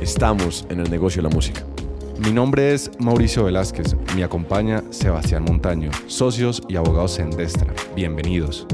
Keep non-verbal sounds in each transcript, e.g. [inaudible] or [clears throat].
Estamos en el negocio de la música. Mi nombre es Mauricio Velázquez, me acompaña Sebastián Montaño, socios y abogados en Destra. Bienvenidos.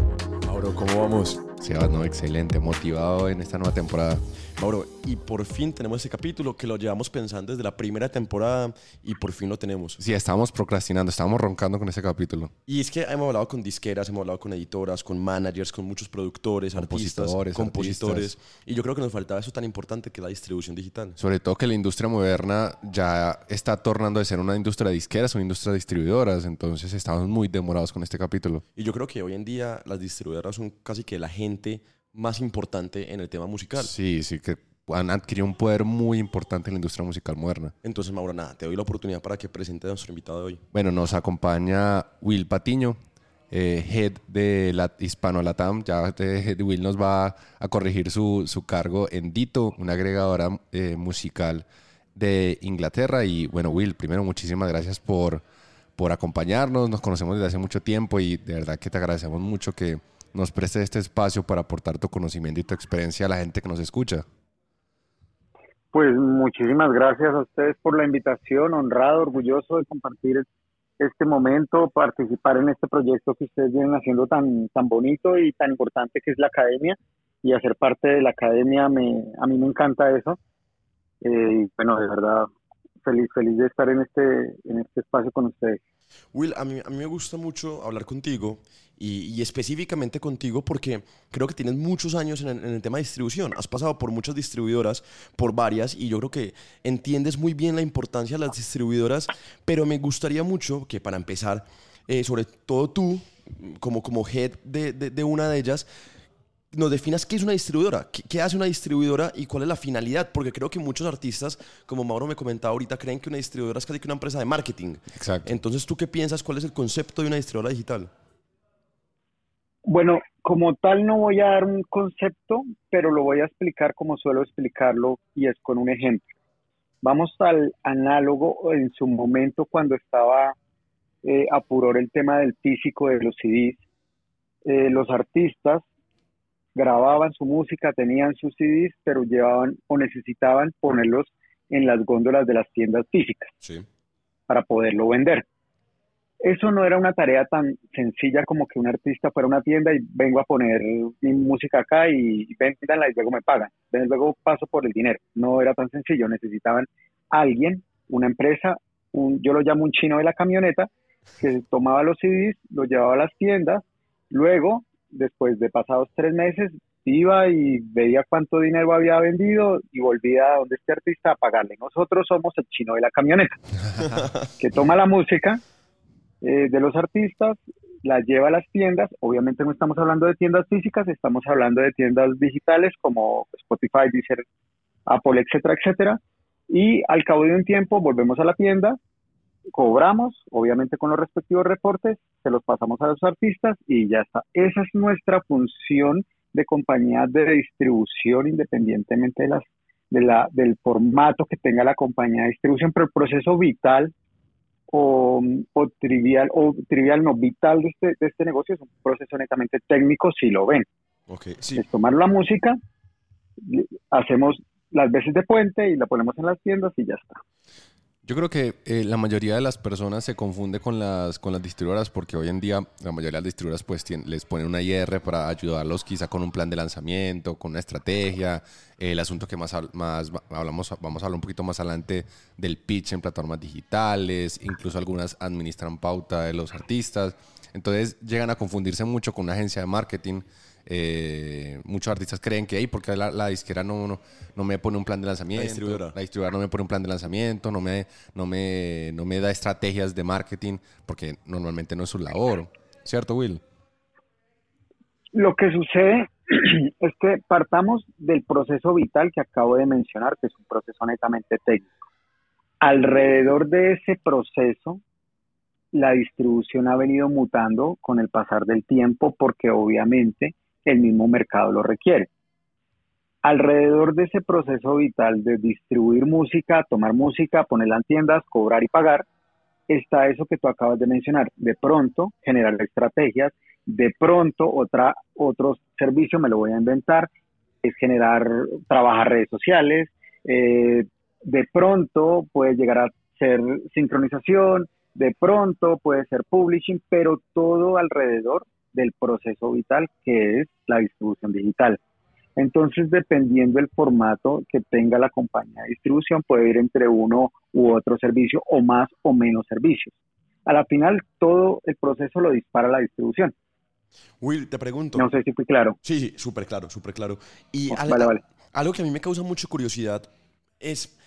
Mauro, ¿cómo vamos? Sebas, no, excelente, motivado en esta nueva temporada. Mauro, y por fin tenemos ese capítulo que lo llevamos pensando desde la primera temporada y por fin lo tenemos. Sí, estábamos procrastinando, estábamos roncando con ese capítulo. Y es que hemos hablado con disqueras, hemos hablado con editoras, con managers, con muchos productores, artistas, compositores. Y yo creo que nos faltaba eso tan importante que la distribución digital. Sobre todo que la industria moderna ya está tornando de ser una industria de disqueras, una industria de distribuidoras. Entonces estamos muy demorados con este capítulo. Y yo creo que hoy en día las distribuidoras son casi que la gente más importante en el tema musical. Sí, sí, que han adquirido un poder muy importante en la industria musical moderna. Entonces, Mauro, nada, te doy la oportunidad para que presente a nuestro invitado de hoy. Bueno, nos acompaña Will Patiño, eh, head de la Hispano Latam. Ya Will nos va a corregir su, su cargo en Dito, una agregadora eh, musical de Inglaterra. Y bueno, Will, primero muchísimas gracias por, por acompañarnos. Nos conocemos desde hace mucho tiempo y de verdad que te agradecemos mucho que nos prestes este espacio para aportar tu conocimiento y tu experiencia a la gente que nos escucha. Pues muchísimas gracias a ustedes por la invitación, honrado, orgulloso de compartir este momento, participar en este proyecto que ustedes vienen haciendo tan, tan bonito y tan importante que es la academia y hacer parte de la academia, me, a mí me encanta eso. Eh, y bueno, de verdad, feliz, feliz de estar en este, en este espacio con ustedes. Will, a mí, a mí me gusta mucho hablar contigo y, específicamente contigo porque creo que tienes muchos años en el, tema de distribución. Has pasado por muchas distribuidoras, por varias, y yo creo que entiendes muy bien la importancia de las distribuidoras, pero me gustaría mucho que para empezar, eh, sobre todo tú, como, como head de, de una de ellas, nos definas qué es una distribuidora, ¿Qué, hace una distribuidora y cuál es la finalidad, porque creo que muchos artistas, como Mauro me comentaba ahorita, creen que una distribuidora es casi que una empresa de marketing. Exacto. Entonces, ¿tú qué piensas? ¿Cuál es el concepto de una distribuidora digital? Bueno, como tal no voy a dar un concepto, pero lo voy a explicar como suelo explicarlo y es con un ejemplo. Vamos al análogo en su momento cuando estaba eh, apuror el tema del físico de los CDs. Eh, los artistas grababan su música, tenían sus CDs, pero llevaban o necesitaban ponerlos en las góndolas de las tiendas físicas para poderlo vender. Eso no era una tarea tan sencilla como que un artista fuera a una tienda y vengo a poner mi música acá y véndanla y luego me pagan. Luego paso por el dinero. No era tan sencillo. Necesitaban alguien, una empresa, un, yo lo llamo un chino de la camioneta, que tomaba los CDs, los llevaba a las tiendas, luego después de pasados tres meses, iba y veía cuánto dinero había vendido y volvía a donde este artista a pagarle. Nosotros somos el chino de la camioneta, [laughs] que toma la música eh, de los artistas, la lleva a las tiendas. Obviamente no estamos hablando de tiendas físicas, estamos hablando de tiendas digitales como Spotify, Deezer, Apple, etcétera, etcétera. Y al cabo de un tiempo volvemos a la tienda, cobramos, obviamente con los respectivos reportes, se los pasamos a los artistas y ya está. Esa es nuestra función de compañía de distribución independientemente de las de la, del formato que tenga la compañía de distribución, pero el proceso vital o, trivial, o trivial no vital de este, de este negocio es un proceso netamente técnico si lo ven. Okay, Es tomar la música, hacemos las veces de puente y la ponemos en las tiendas y ya está. Yo creo que eh, la mayoría de las personas se confunde con las, con las distribuidoras porque hoy en día la mayoría de las distribuidoras pues les ponen una IR para ayudarlos quizá con un plan de lanzamiento, con una estrategia, el asunto que más, más hablamos, vamos a hablar un poquito más adelante del pitch en plataformas digitales, incluso algunas administran pauta de los artistas, entonces llegan a confundirse mucho con una agencia de marketing eh, muchos artistas creen que, porque la, disquera no, no, me pone un plan de lanzamiento, la distribuidora. no me pone un plan de lanzamiento, no me, no, me, no me da estrategias de marketing, porque normalmente no es su labor. ¿Cierto, Will? Lo que sucede [clears throat] es que partamos del proceso vital que acabo de mencionar, que es un proceso netamente técnico. Alrededor de ese proceso, la distribución ha venido mutando con el pasar del tiempo porque obviamente el mismo mercado lo requiere. Alrededor de ese proceso vital de distribuir música, tomar música, ponerla en tiendas, cobrar y pagar, está eso que tú acabas de mencionar. De pronto, generar estrategias, de pronto otra, otro servicio me lo voy a inventar, es generar, trabajar redes sociales, eh, de pronto puede llegar a ser sincronización, de pronto puede ser publishing, pero todo alrededor del proceso vital que es la distribución digital. Entonces, dependiendo del formato que tenga la compañía de distribución, puede ir entre uno u otro servicio o más o menos servicios. A la final, todo el proceso lo dispara la distribución. Will, te pregunto. No sé si fui claro. Sí, sí, súper claro, súper claro. Y Oh, algo, vale, vale. algo que a mí me causa mucha curiosidad es,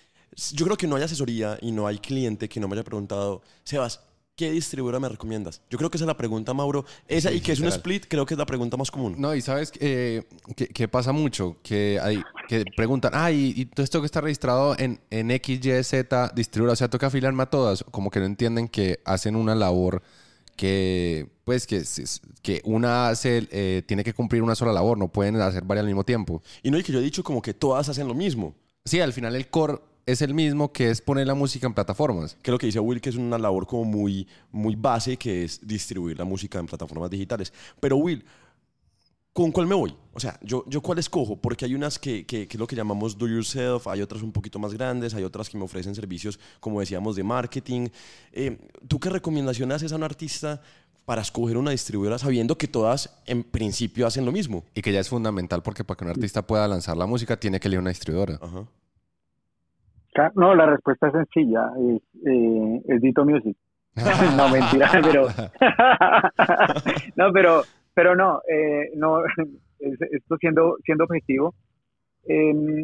yo creo que no hay asesoría y no hay cliente que no me haya preguntado, Sebas, ¿qué distribuidora me recomiendas? Yo creo que esa es la pregunta, Mauro. Esa Sí, y que es un split, creo que es la pregunta más común. No, y sabes eh, que, que pasa mucho, que hay que preguntan, ah, y, y todo esto que está registrado en, en X, Y, Z, distribuidora, o sea, toca afiliarme a todas, como que no entienden que hacen una labor que, pues, que, que una hace, eh, tiene que cumplir una sola labor, no pueden hacer varias al mismo tiempo. Y no, y que yo he dicho como que todas hacen lo mismo. Sí, al final el core es el mismo, que es poner la música en plataformas. Creo que dice Will que es una labor como muy, muy base, que es distribuir la música en plataformas digitales. Pero Will, ¿con cuál me voy? O sea, ¿yo, yo cuál escojo? Porque hay unas que, que, que es lo que llamamos do yourself, hay otras un poquito más grandes, hay otras que me ofrecen servicios, como decíamos, de marketing. Eh, ¿Tú qué recomendación haces a un artista para escoger una distribuidora sabiendo que todas en principio hacen lo mismo? Y que ya es fundamental porque para que un artista pueda lanzar la música tiene que elegir una distribuidora. Ajá. No, la respuesta es sencilla, es, eh, Dito Music. [laughs] no, mentira, [laughs] pero... [laughs] no, pero, pero no, eh, no, es- esto siendo, siendo objetivo, em,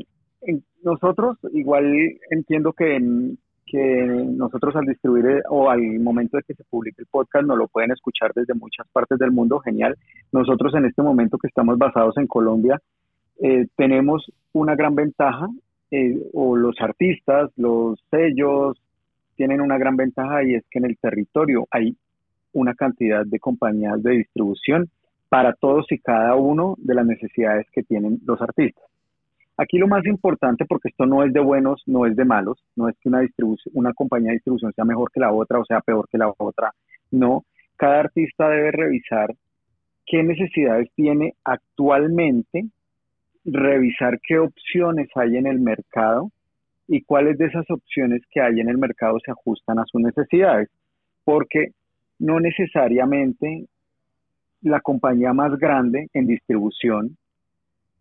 nosotros igual entiendo que, en- que nosotros al distribuir eh, o al momento de que se publique el podcast no lo pueden escuchar desde muchas partes del mundo, genial. Nosotros en este momento que estamos basados en Colombia, eh, tenemos una gran ventaja, eh, o los artistas, los sellos, tienen una gran ventaja y es que en el territorio hay una cantidad de compañías de distribución para todos y cada uno de las necesidades que tienen los artistas. Aquí lo más importante, porque esto no es de buenos, no es de malos, no es que una, una compañía de distribución sea mejor que la otra o sea peor que la otra, no. Cada artista debe revisar qué necesidades tiene actualmente, revisar qué opciones hay en el mercado y cuáles de esas opciones que hay en el mercado se ajustan a sus necesidades, porque no necesariamente la compañía más grande en distribución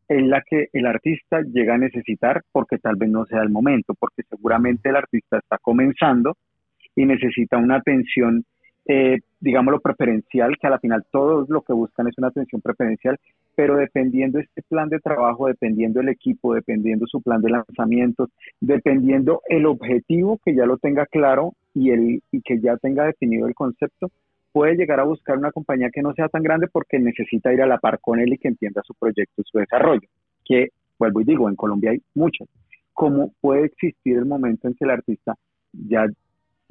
es la que el artista llega a necesitar porque tal vez no sea el momento, porque seguramente el artista está comenzando y necesita una atención, eh, digámoslo, preferencial, que a la final todos lo que buscan es una atención preferencial, pero dependiendo este plan de trabajo, dependiendo el equipo, dependiendo su plan de lanzamientos, dependiendo el objetivo que ya lo tenga claro y, el, y que ya tenga definido el concepto, puede llegar a buscar una compañía que no sea tan grande porque necesita ir a la par con él y que entienda su proyecto y su desarrollo, que vuelvo y digo, en Colombia hay muchas. ¿Cómo puede existir el momento en que el artista ya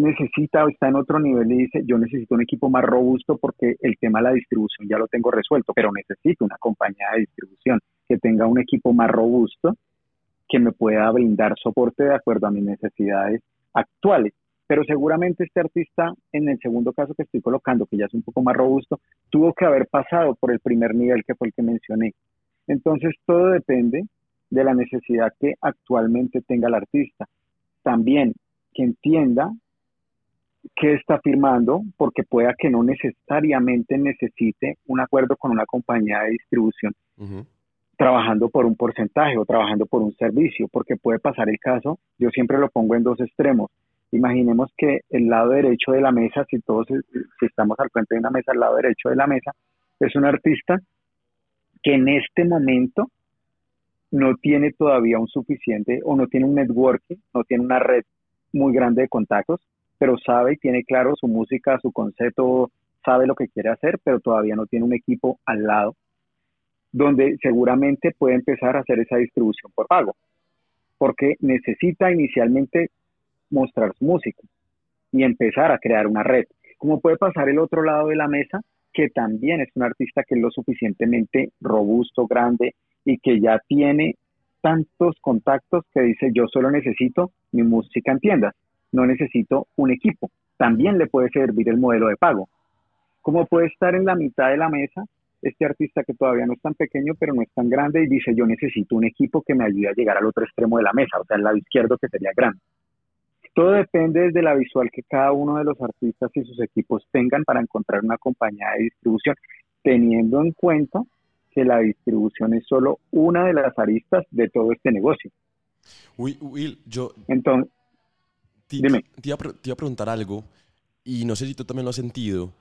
necesita o está en otro nivel y dice, yo necesito un equipo más robusto porque el tema de la distribución ya lo tengo resuelto, pero necesito una compañía de distribución que tenga un equipo más robusto que me pueda brindar soporte de acuerdo a mis necesidades actuales. Pero seguramente este artista, en el segundo caso que estoy colocando, que ya es un poco más robusto, tuvo que haber pasado por el primer nivel que fue el que mencioné. Entonces, todo depende de la necesidad que actualmente tenga el artista. También que entienda qué está firmando, porque pueda que no necesariamente necesite un acuerdo con una compañía de distribución Uh -huh. trabajando por un porcentaje o trabajando por un servicio, porque puede pasar el caso, yo siempre lo pongo en dos extremos. Imaginemos que el lado derecho de la mesa, si todos si estamos al frente de una mesa, el lado derecho de la mesa, es un artista que en este momento no tiene todavía un suficiente o no tiene un networking, no tiene una red muy grande de contactos, pero sabe y tiene claro su música, su concepto, sabe lo que quiere hacer, pero todavía no tiene un equipo al lado donde seguramente puede empezar a hacer esa distribución por pago, porque necesita inicialmente mostrar su música y empezar a crear una red. Como puede pasar el otro lado de la mesa, que también es un artista que es lo suficientemente robusto, grande y que ya tiene tantos contactos que dice yo solo necesito mi música en tiendas, no necesito un equipo. También le puede servir el modelo de pago. Como puede estar en la mitad de la mesa, este artista que todavía no es tan pequeño, pero no es tan grande y dice, yo necesito un equipo que me ayude a llegar al otro extremo de la mesa, o sea, el lado izquierdo que sería grande. Todo depende de la visual que cada uno de los artistas y sus equipos tengan para encontrar una compañía de distribución, teniendo en cuenta que la distribución es solo una de las aristas de todo este negocio. Will, yo... Entonces, dime. Te iba, te iba a preguntar algo, y no sé si tú también lo has sentido,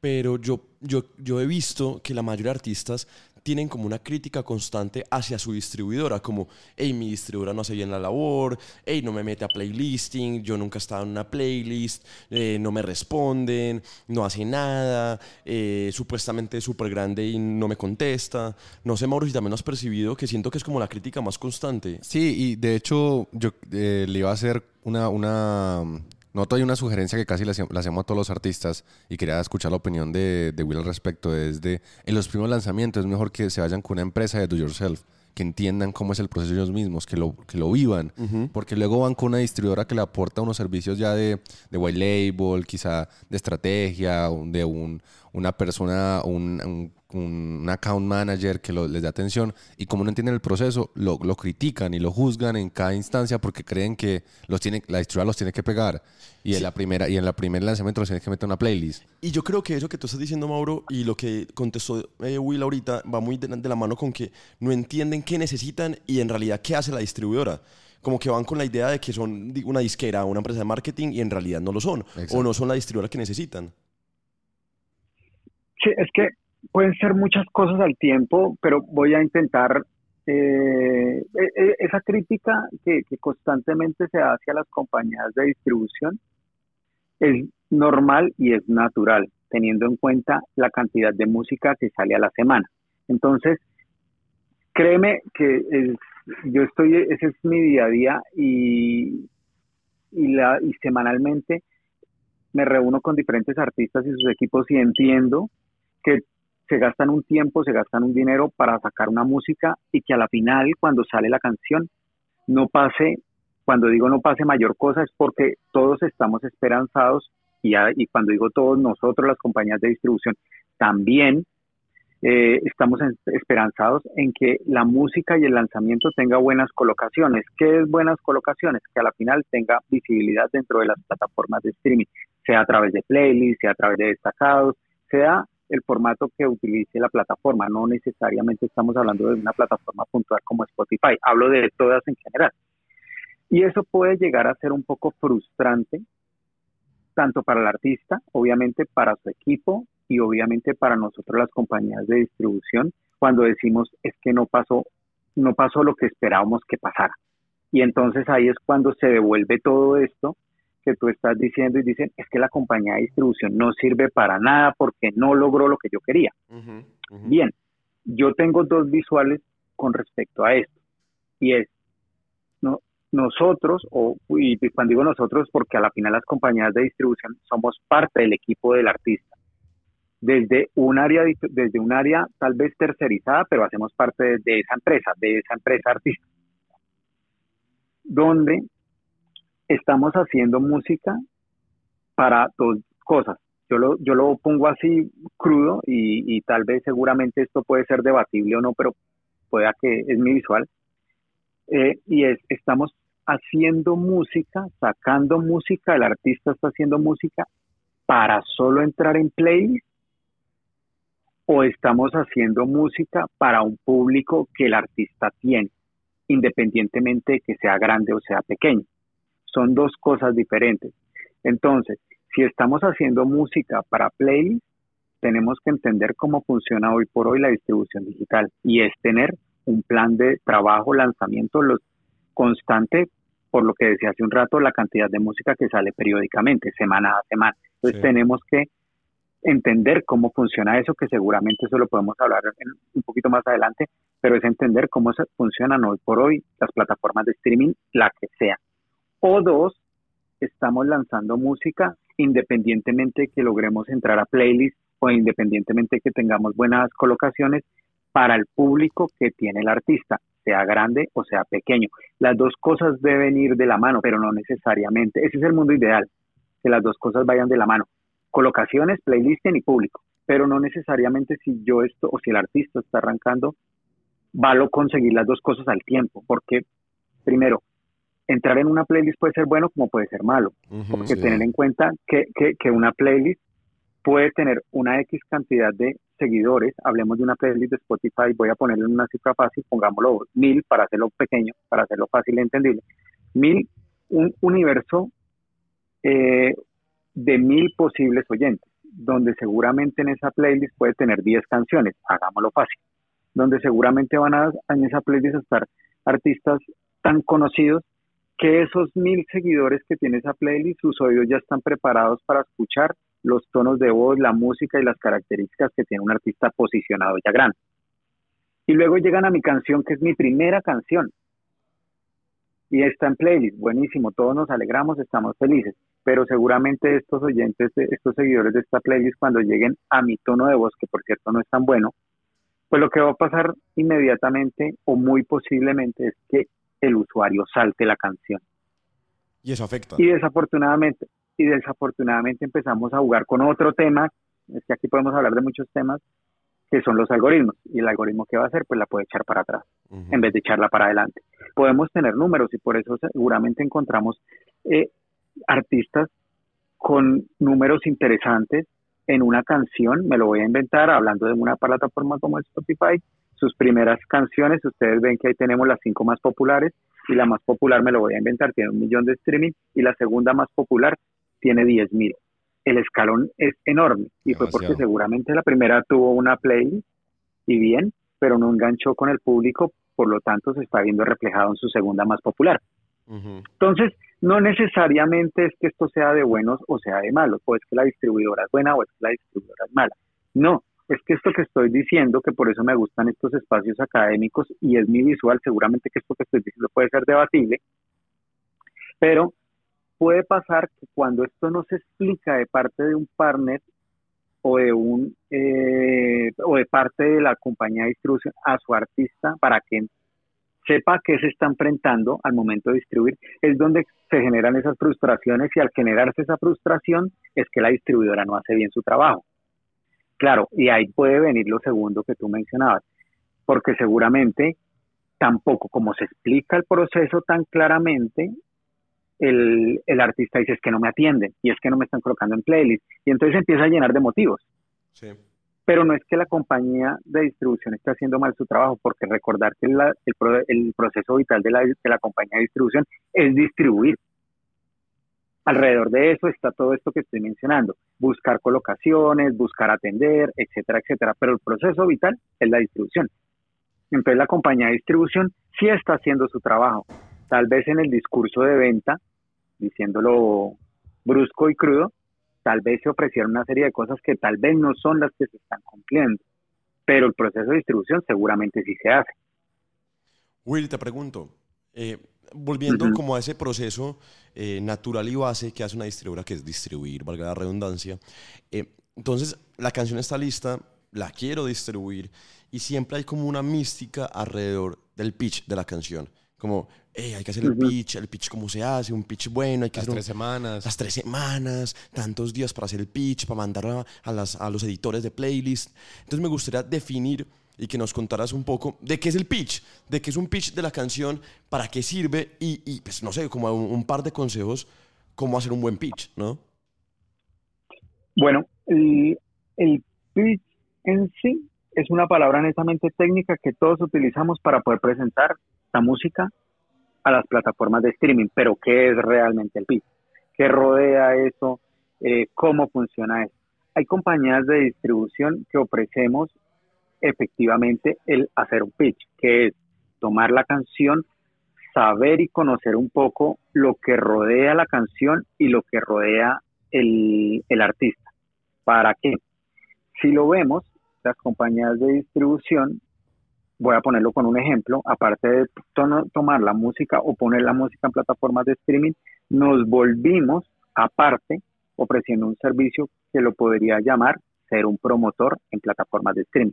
pero yo, yo, yo he visto que la mayoría de artistas tienen como una crítica constante hacia su distribuidora, como, hey, mi distribuidora no hace bien la labor, hey, no me mete a playlisting, yo nunca he estado en una playlist, eh, no me responden, no hace nada, eh, supuestamente es súper grande y no me contesta. No sé, Mauro, si también lo has percibido, que siento que es como la crítica más constante. Sí, y de hecho yo eh, le iba a hacer una, una Noto hay una sugerencia que casi le hacemos, a todos los artistas y quería escuchar la opinión de, de Will al respecto. Desde en los primeros lanzamientos es mejor que se vayan con una empresa de do yourself que entiendan cómo es el proceso ellos mismos, que lo, que lo vivan, porque luego van con una distribuidora que le aporta unos servicios ya de, de white label, quizá de estrategia, de un, una persona, un, un, account manager que les da atención y como no entienden el proceso, lo, lo, critican y lo juzgan en cada instancia porque creen que los tiene, la distribuidora los tiene que pegar. Y en la primera y en la primer lanzamiento los tiene que meter en una playlist. Y yo creo que eso que tú estás diciendo, Mauro, y lo que contestó eh, Will ahorita va muy de, la mano con que no entienden qué necesitan y en realidad qué hace la distribuidora. Como que van con la idea de que son una disquera, una empresa de marketing y en realidad no lo son. O no son la distribuidora que necesitan. Es que pueden ser muchas cosas al tiempo, pero voy a intentar eh, e, e, esa crítica que, constantemente se hace a las compañías de distribución es normal y es natural, teniendo en cuenta la cantidad de música que sale a la semana. Entonces, créeme que yo estoy, ese es mi día a día y, y, la, y semanalmente me reúno con diferentes artistas y sus equipos y entiendo que se gastan un tiempo, se gastan un dinero para sacar una música y que a la final, cuando sale la canción, no pase, cuando digo no pase mayor cosa, es porque todos estamos esperanzados y, y cuando digo todos nosotros, las compañías de distribución, también eh, estamos esperanzados en que la música y el lanzamiento tenga buenas colocaciones. ¿Qué es buenas colocaciones? Que a la final tenga visibilidad dentro de las plataformas de streaming, sea a través de playlists, sea a través de destacados, sea el formato que utilice la plataforma. No necesariamente estamos hablando de una plataforma puntual como Spotify, hablo de todas en general. Y eso puede llegar a ser un poco frustrante, tanto para el artista, obviamente para su equipo y obviamente para nosotros las compañías de distribución, cuando decimos es que no pasó, no pasó lo que esperábamos que pasara. Y entonces ahí es cuando se devuelve todo esto que tú estás diciendo y dicen, es que la compañía de distribución no sirve para nada porque no logró lo que yo quería. Bien, yo tengo dos visuales con respecto a esto. Y es, no, nosotros, o, y cuando digo nosotros, porque a la final las compañías de distribución somos parte del equipo del artista. Desde un área, desde un área tal vez tercerizada, pero hacemos parte de, de esa empresa, de esa empresa artista. Donde estamos haciendo música para dos cosas. Yo lo, yo lo pongo así crudo y, tal vez seguramente esto puede ser debatible o no, pero pueda que es mi visual. Eh, y es, estamos haciendo música, sacando música, el artista está haciendo música para solo entrar en playlist o estamos haciendo música para un público que el artista tiene, independientemente de que sea grande o sea pequeño son dos cosas diferentes. Entonces, si estamos haciendo música para playlist, tenemos que entender cómo funciona hoy por hoy la distribución digital y es tener un plan de trabajo, lanzamiento los, constante, por lo que decía hace un rato, la cantidad de música que sale periódicamente, semana a semana. Entonces tenemos que entender cómo funciona eso, que seguramente eso lo podemos hablar un poquito más adelante, pero es entender cómo se funcionan hoy por hoy las plataformas de streaming, la que sea. O dos, estamos lanzando música independientemente que logremos entrar a playlists o independientemente que tengamos buenas colocaciones para el público que tiene el artista, sea grande o sea pequeño. Las dos cosas deben ir de la mano, pero no necesariamente. Ese es el mundo ideal, que las dos cosas vayan de la mano. Colocaciones, playlisting y público. pero no necesariamente si yo esto o si el artista está arrancando, va a conseguir las dos cosas al tiempo, porque primero, entrar en una playlist puede ser bueno como puede ser malo, porque tener en cuenta que, que, una playlist puede tener una X cantidad de seguidores, hablemos de una playlist de Spotify, voy a ponerle una cifra fácil, pongámoslo mil para hacerlo pequeño, para hacerlo fácil y entendible, mil, un universo eh, de mil posibles oyentes, donde seguramente en esa playlist puede tener 10 canciones, hagámoslo fácil, donde seguramente van a en esa playlist a estar artistas tan conocidos que esos mil seguidores que tiene esa playlist, sus oídos ya están preparados para escuchar los tonos de voz, la música y las características que tiene un artista posicionado ya grande. Y luego llegan a mi canción, que es mi primera canción. Y está en playlist, buenísimo, todos nos alegramos, estamos felices. Pero seguramente estos oyentes, estos seguidores de esta playlist, cuando lleguen a mi tono de voz, que por cierto no es tan bueno, pues lo que va a pasar inmediatamente o muy posiblemente es que el usuario salte la canción. Y eso afecta. Y desafortunadamente, y desafortunadamente empezamos a jugar con otro tema, es que aquí podemos hablar de muchos temas, que son los algoritmos. Y el algoritmo que va a hacer, pues la puede echar para atrás, en vez de echarla para adelante. Podemos tener números y por eso seguramente encontramos eh, artistas con números interesantes en una canción, me lo voy a inventar, hablando de una plataforma como Spotify, sus primeras canciones, ustedes ven que ahí tenemos las cinco más populares y la más popular me lo voy a inventar, tiene un millón de streaming y la segunda más popular tiene 10 mil. El escalón es enorme y fue porque seguramente la primera tuvo una play y bien, pero no enganchó con el público, por lo tanto se está viendo reflejado en su segunda más popular. Entonces, no necesariamente es es que esto que estoy diciendo, que por eso me gustan estos espacios académicos y es mi visual, seguramente que esto que estoy diciendo puede ser debatible, pero puede pasar que cuando esto no se explica de parte de un partner o de un eh, o de parte de la compañía de distribución a su artista para que sepa qué se está enfrentando al momento de distribuir, es donde se generan esas frustraciones y al generarse esa frustración es que la distribuidora no hace bien su trabajo. Claro, y ahí puede venir lo segundo que tú mencionabas, porque seguramente tampoco como se explica el proceso tan claramente, el, el, artista dice es que no me atienden y es que no me están colocando en playlist y entonces empieza a llenar de motivos. Sí. Pero no es que la compañía de distribución esté haciendo mal su trabajo, porque recordar que el, el, proceso vital de la, de la compañía de distribución es distribuir. Alrededor de eso está todo esto que estoy mencionando, buscar colocaciones, buscar atender, etcétera, etcétera. Pero el proceso vital es la distribución. Entonces la compañía de distribución sí está haciendo su trabajo. Tal vez en el discurso de venta, diciéndolo brusco y crudo, tal vez se ofrecieron una serie de cosas que tal vez no son las que se están cumpliendo. Pero el proceso de distribución seguramente sí se hace. Will, te pregunto, eh, volviendo como a ese proceso eh, natural y base que hace una distribuidora, que es distribuir, valga la redundancia. Eh, entonces, la canción está lista, la quiero distribuir y siempre hay como una mística alrededor del pitch de la canción. Como, hay que hacer el pitch, el pitch cómo se hace, un pitch bueno, hay que las hacer tres semanas. Las tres semanas, tantos días para hacer el pitch, para mandarlo a, las, a los editores de playlist. Entonces me gustaría definir y que nos contaras un poco de qué es el pitch, de qué es un pitch de la canción, para qué sirve y, pues no sé, como un, par de consejos cómo hacer un buen pitch, ¿no? Bueno, el, el pitch en sí es una palabra netamente técnica que todos utilizamos para poder presentar la música a las plataformas de streaming, pero ¿qué es realmente el pitch? ¿Qué rodea eso? Eh, ¿Cómo funciona eso? Hay compañías de distribución que ofrecemos efectivamente el hacer un pitch, que es tomar la canción, saber y conocer un poco lo que rodea la canción y lo que rodea el, artista. ¿Para qué? Si lo vemos, las compañías de distribución, voy a ponerlo con un ejemplo, aparte de tomar la música o poner la música en plataformas de streaming, nos volvimos aparte ofreciendo un servicio que lo podría llamar ser un promotor en plataformas de streaming.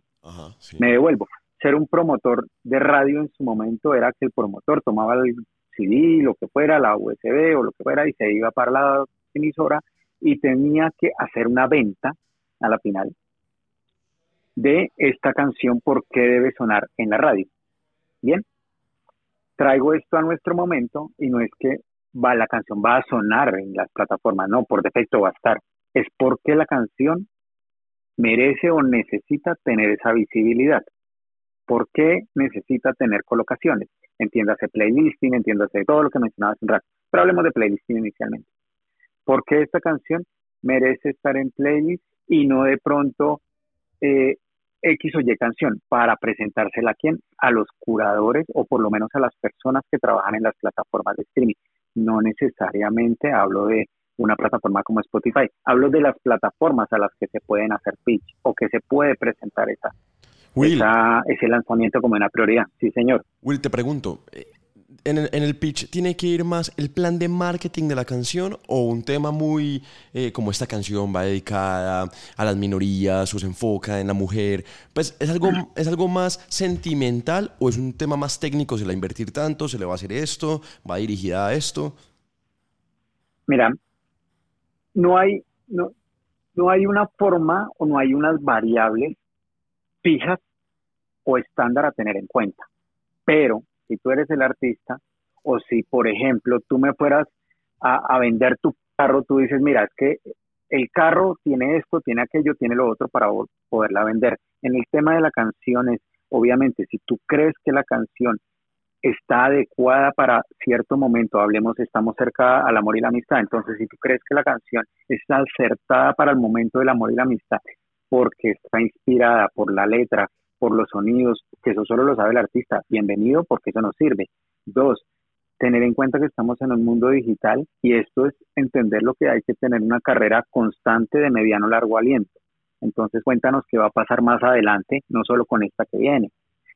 Me devuelvo. Ser un promotor de radio en su momento era que el promotor tomaba el CD, lo que fuera, la USB o lo que fuera, y se iba para la emisora y tenía que hacer una venta a la final de esta canción, por qué debe sonar en la radio. Bien, traigo esto a nuestro momento y no es que va, la canción va a sonar en las plataformas, no, por defecto va a estar. Es porque la canción merece o necesita tener esa visibilidad. ¿Por qué necesita tener colocaciones? Entiéndase playlisting, entiéndase todo lo que mencionabas en rato. Pero hablemos de playlisting inicialmente. ¿Por qué esta canción merece estar en playlist y no de pronto eh, X o Y canción? Para presentársela a quién? A los curadores o por lo menos a las personas que trabajan en las plataformas de streaming. No necesariamente hablo de una plataforma como Spotify. Hablo de las plataformas a las que se pueden hacer pitch o que se puede presentar esa, ese lanzamiento como una prioridad. Sí, señor. Will, te pregunto, eh, ¿en el, pitch tiene que ir más el plan de marketing de la canción o un tema muy eh, como esta canción va dedicada a las minorías o se enfoca en la mujer? Pues ¿es algo, ¿es algo más sentimental o es un tema más técnico? ¿Se le va a invertir tanto? ¿Se le va a hacer esto? ¿Va dirigida a esto? Mira, no hay, no, no hay una forma o no hay unas variables fijas o estándar a tener en cuenta. Pero si tú eres el artista o si, por ejemplo, tú me fueras a, vender tu carro, tú dices, mira, es que el carro tiene esto, tiene aquello, tiene lo otro para poderla vender. En el tema de la canción es, obviamente, si tú crees que la canción está adecuada para cierto momento, hablemos, estamos cerca al amor y la amistad, entonces si tú crees que la canción está acertada para el momento del amor y la amistad, porque está inspirada por la letra, por los sonidos, que eso solo lo sabe el artista, bienvenido porque eso nos sirve. Dos, tener en cuenta que estamos en un mundo digital y esto es entender lo que hay que tener una carrera constante de mediano largo aliento. Entonces cuéntanos qué va a pasar más adelante, no solo con esta que viene,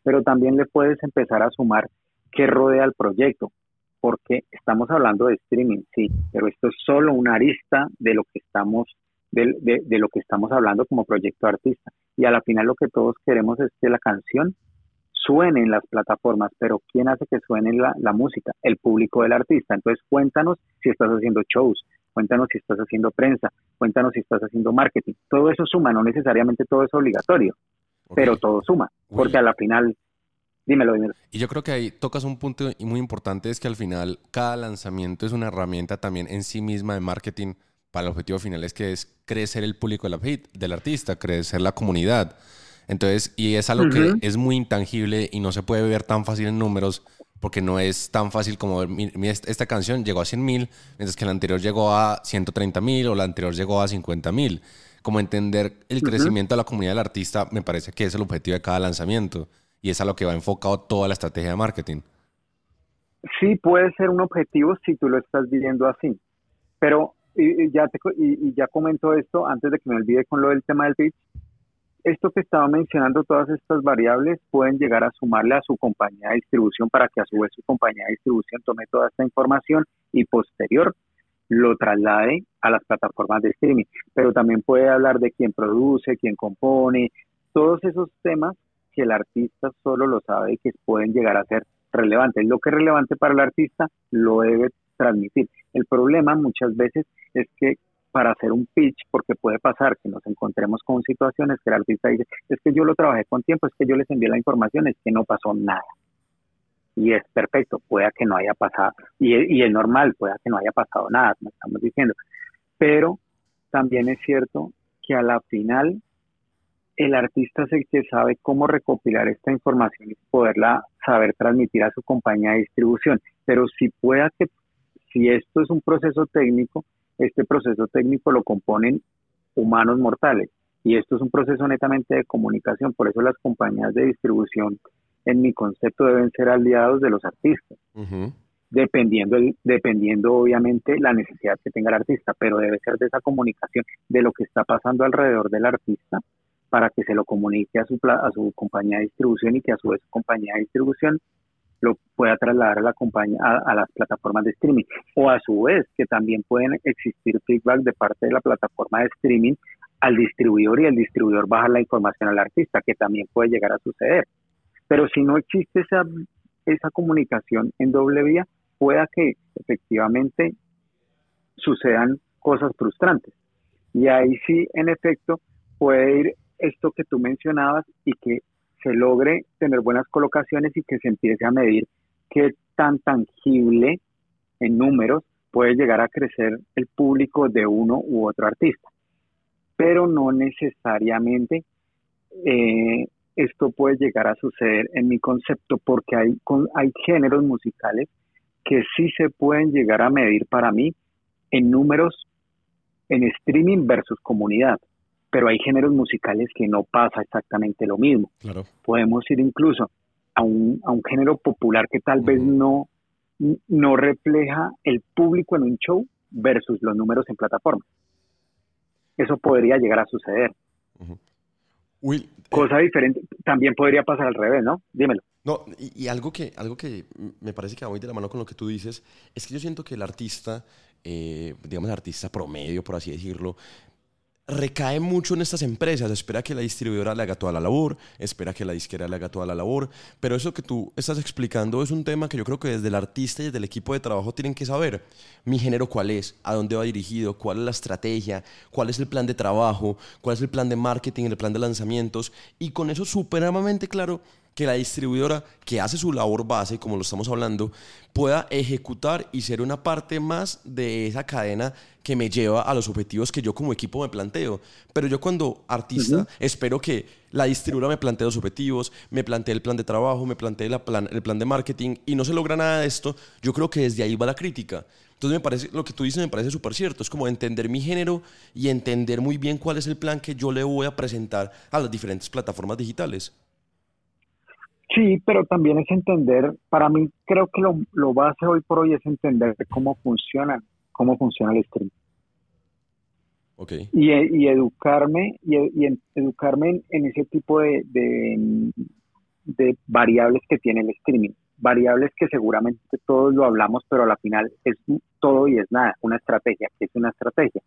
pero también le puedes empezar a sumar qué rodea el proyecto, porque estamos hablando de streaming, sí, pero esto es solo una arista de lo que estamos de, de, lo que estamos hablando como proyecto artista. Y a la final lo que todos queremos es que la canción suene en las plataformas, pero ¿quién hace que suene la, la música? El público del artista. Entonces cuéntanos si estás haciendo shows, cuéntanos si estás haciendo prensa, cuéntanos si estás haciendo marketing. Todo eso suma, no necesariamente todo es obligatorio, pero todo suma, porque a la final Dímelo, dímelo. Y yo creo que ahí tocas un punto muy importante, es que al final cada lanzamiento es una herramienta también en sí misma de marketing para el objetivo final, es que es crecer el público del artista, crecer la comunidad. Entonces, y es algo que es muy intangible y no se puede ver tan fácil en números porque no es tan fácil como esta canción llegó a 100 mil, mientras que la anterior llegó a 130 mil o la anterior llegó a 50 mil. Como entender el crecimiento de la comunidad del artista me parece que es el objetivo de cada lanzamiento y es a lo que va enfocado toda la estrategia de marketing. Sí, puede ser un objetivo si tú lo estás viviendo así, pero y, ya te, y, ya comento esto antes de que me olvide con lo del tema del pitch. Esto que estaba mencionando, todas estas variables pueden llegar a sumarle a su compañía de distribución para que a su vez su compañía de distribución tome toda esta información y posterior lo traslade a las plataformas de streaming. Pero también puede hablar de quién produce, quién compone, todos esos temas que el artista solo lo sabe y que pueden llegar a ser relevantes. Lo que es relevante para el artista lo debe transmitir. El problema muchas veces es que para hacer un pitch, porque puede pasar que nos encontremos con situaciones que el artista dice, es que yo lo trabajé con tiempo, es que yo les envié la información, es que no pasó nada. Y es perfecto, pueda que no haya pasado, y, y es normal, pueda que no haya pasado nada, como estamos diciendo. Pero también es cierto que a la final el artista es el que sabe cómo recopilar esta información y poderla saber transmitir a su compañía de distribución. Pero si pueda que, si esto es un proceso técnico, este proceso técnico lo componen humanos mortales. Y esto es un proceso netamente de comunicación. Por eso las compañías de distribución, en mi concepto, deben ser aliados de los artistas. Dependiendo, dependiendo obviamente la necesidad que tenga el artista, pero debe ser de esa comunicación, de lo que está pasando alrededor del artista, para que se lo comunique a su, a su compañía de distribución y que a su vez su compañía de distribución lo pueda trasladar a la compañía a, las plataformas de streaming. O a su vez que también pueden existir feedback de parte de la plataforma de streaming al distribuidor y el distribuidor baja la información al artista que también puede llegar a suceder. Pero si no existe esa esa comunicación en doble vía pueda que efectivamente sucedan cosas frustrantes. Y ahí sí en efecto puede ir esto que tú mencionabas y que se logre tener buenas colocaciones y que se empiece a medir qué tan tangible en números puede llegar a crecer el público de uno u otro artista. Pero no necesariamente eh, esto puede llegar a suceder en mi concepto porque hay, hay géneros musicales que sí se pueden llegar a medir para mí en números en streaming versus comunidad, pero hay géneros musicales que no pasa exactamente lo mismo. Claro. Podemos ir incluso a un, a un género popular que tal vez no, no refleja el público en un show versus los números en plataforma. Eso podría llegar a suceder. Will, eh, Cosa diferente, también podría pasar al revés, ¿no? Dímelo. No, y, algo, que, algo que me parece que va muy de la mano con lo que tú dices, es que yo siento que el artista, eh, digamos el artista promedio, por así decirlo, recae mucho en estas empresas, espera que la distribuidora le haga toda la labor, espera que la disquera le haga toda la labor, pero eso que tú estás explicando es un tema que yo creo que desde el artista y desde el equipo de trabajo tienen que saber. Mi género cuál es, a dónde va dirigido, cuál es la estrategia, cuál es el plan de trabajo, cuál es el plan de marketing, el plan de lanzamientos, y con eso supremamente claro que la distribuidora que hace su labor base, como lo estamos hablando, pueda ejecutar y ser una parte más de esa cadena que me lleva a los objetivos que yo como equipo me planteo. Pero yo cuando artista espero que la distribuidora me plantee los objetivos, me plantee el plan de trabajo, me plantee el plan de marketing y no se logra nada de esto, yo creo que desde ahí va la crítica. Entonces me parece, lo que tú dices me parece súper cierto, es como entender mi género y entender muy bien cuál es el plan que yo le voy a presentar a las diferentes plataformas digitales. Sí, pero también es entender, para mí creo que lo, lo base hoy por hoy es entender cómo funciona, cómo funciona el streaming. Okay. Y, y, educarme, y, y educarme en, ese tipo de, de, de, variables que tiene el streaming. Variables que seguramente todos lo hablamos, pero a la final es todo y es nada. Una estrategia, que es una estrategia?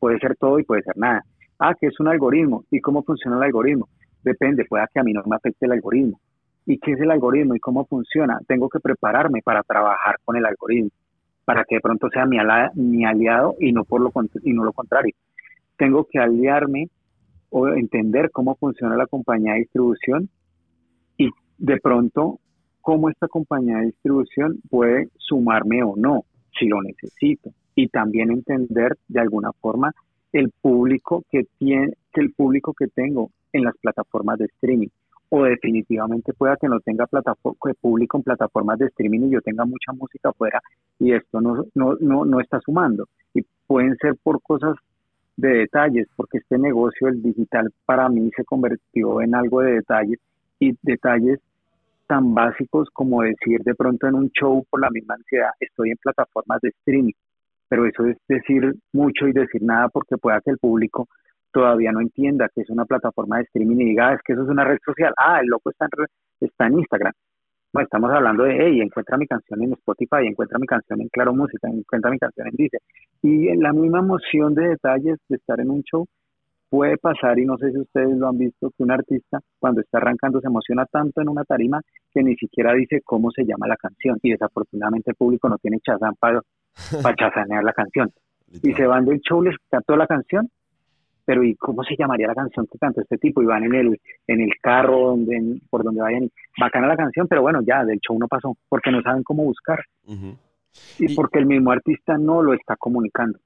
Puede ser todo y puede ser nada. Ah, que es un algoritmo. ¿Y cómo funciona el algoritmo? Depende, pueda que a mí no me afecte el algoritmo y qué es el algoritmo y cómo funciona, tengo que prepararme para trabajar con el algoritmo, para que de pronto sea mi, mi aliado y no, por lo, contrario. Tengo que aliarme o entender cómo funciona la compañía de distribución y de pronto cómo esta compañía de distribución puede sumarme o no, si lo necesito. Y también entender de alguna forma el público que tiene, el público que tengo en las plataformas de streaming o definitivamente pueda que no tenga público en plataformas de streaming y yo tenga mucha música afuera y esto no, no, no, no está sumando. Y pueden ser por cosas de detalles, porque este negocio, el digital, para mí se convirtió en algo de detalles y detalles tan básicos como decir de pronto en un show por la misma ansiedad, estoy en plataformas de streaming, pero eso es decir mucho y decir nada porque pueda que el público todavía no entienda que es una plataforma de streaming y diga, ah, es que eso es una red social, ah, el loco está en, está en Instagram. Bueno, estamos hablando de, hey, encuentra mi canción en Spotify, encuentra mi canción en Claro Música, encuentra mi canción en Dice. Y en la misma emoción de detalles de estar en un show puede pasar, y no sé si ustedes lo han visto, que un artista cuando está arrancando se emociona tanto en una tarima que ni siquiera dice cómo se llama la canción. Y desafortunadamente el público no tiene chazán para, para [laughs] chazanear la canción. y se van del show, les cantó la canción pero ¿y cómo se llamaría la canción que cantó este tipo? Y van en el, en el carro, donde, por donde vayan, bacana la canción, pero bueno, ya del show no pasó, porque no saben cómo buscar. y, porque el mismo artista no lo está comunicando.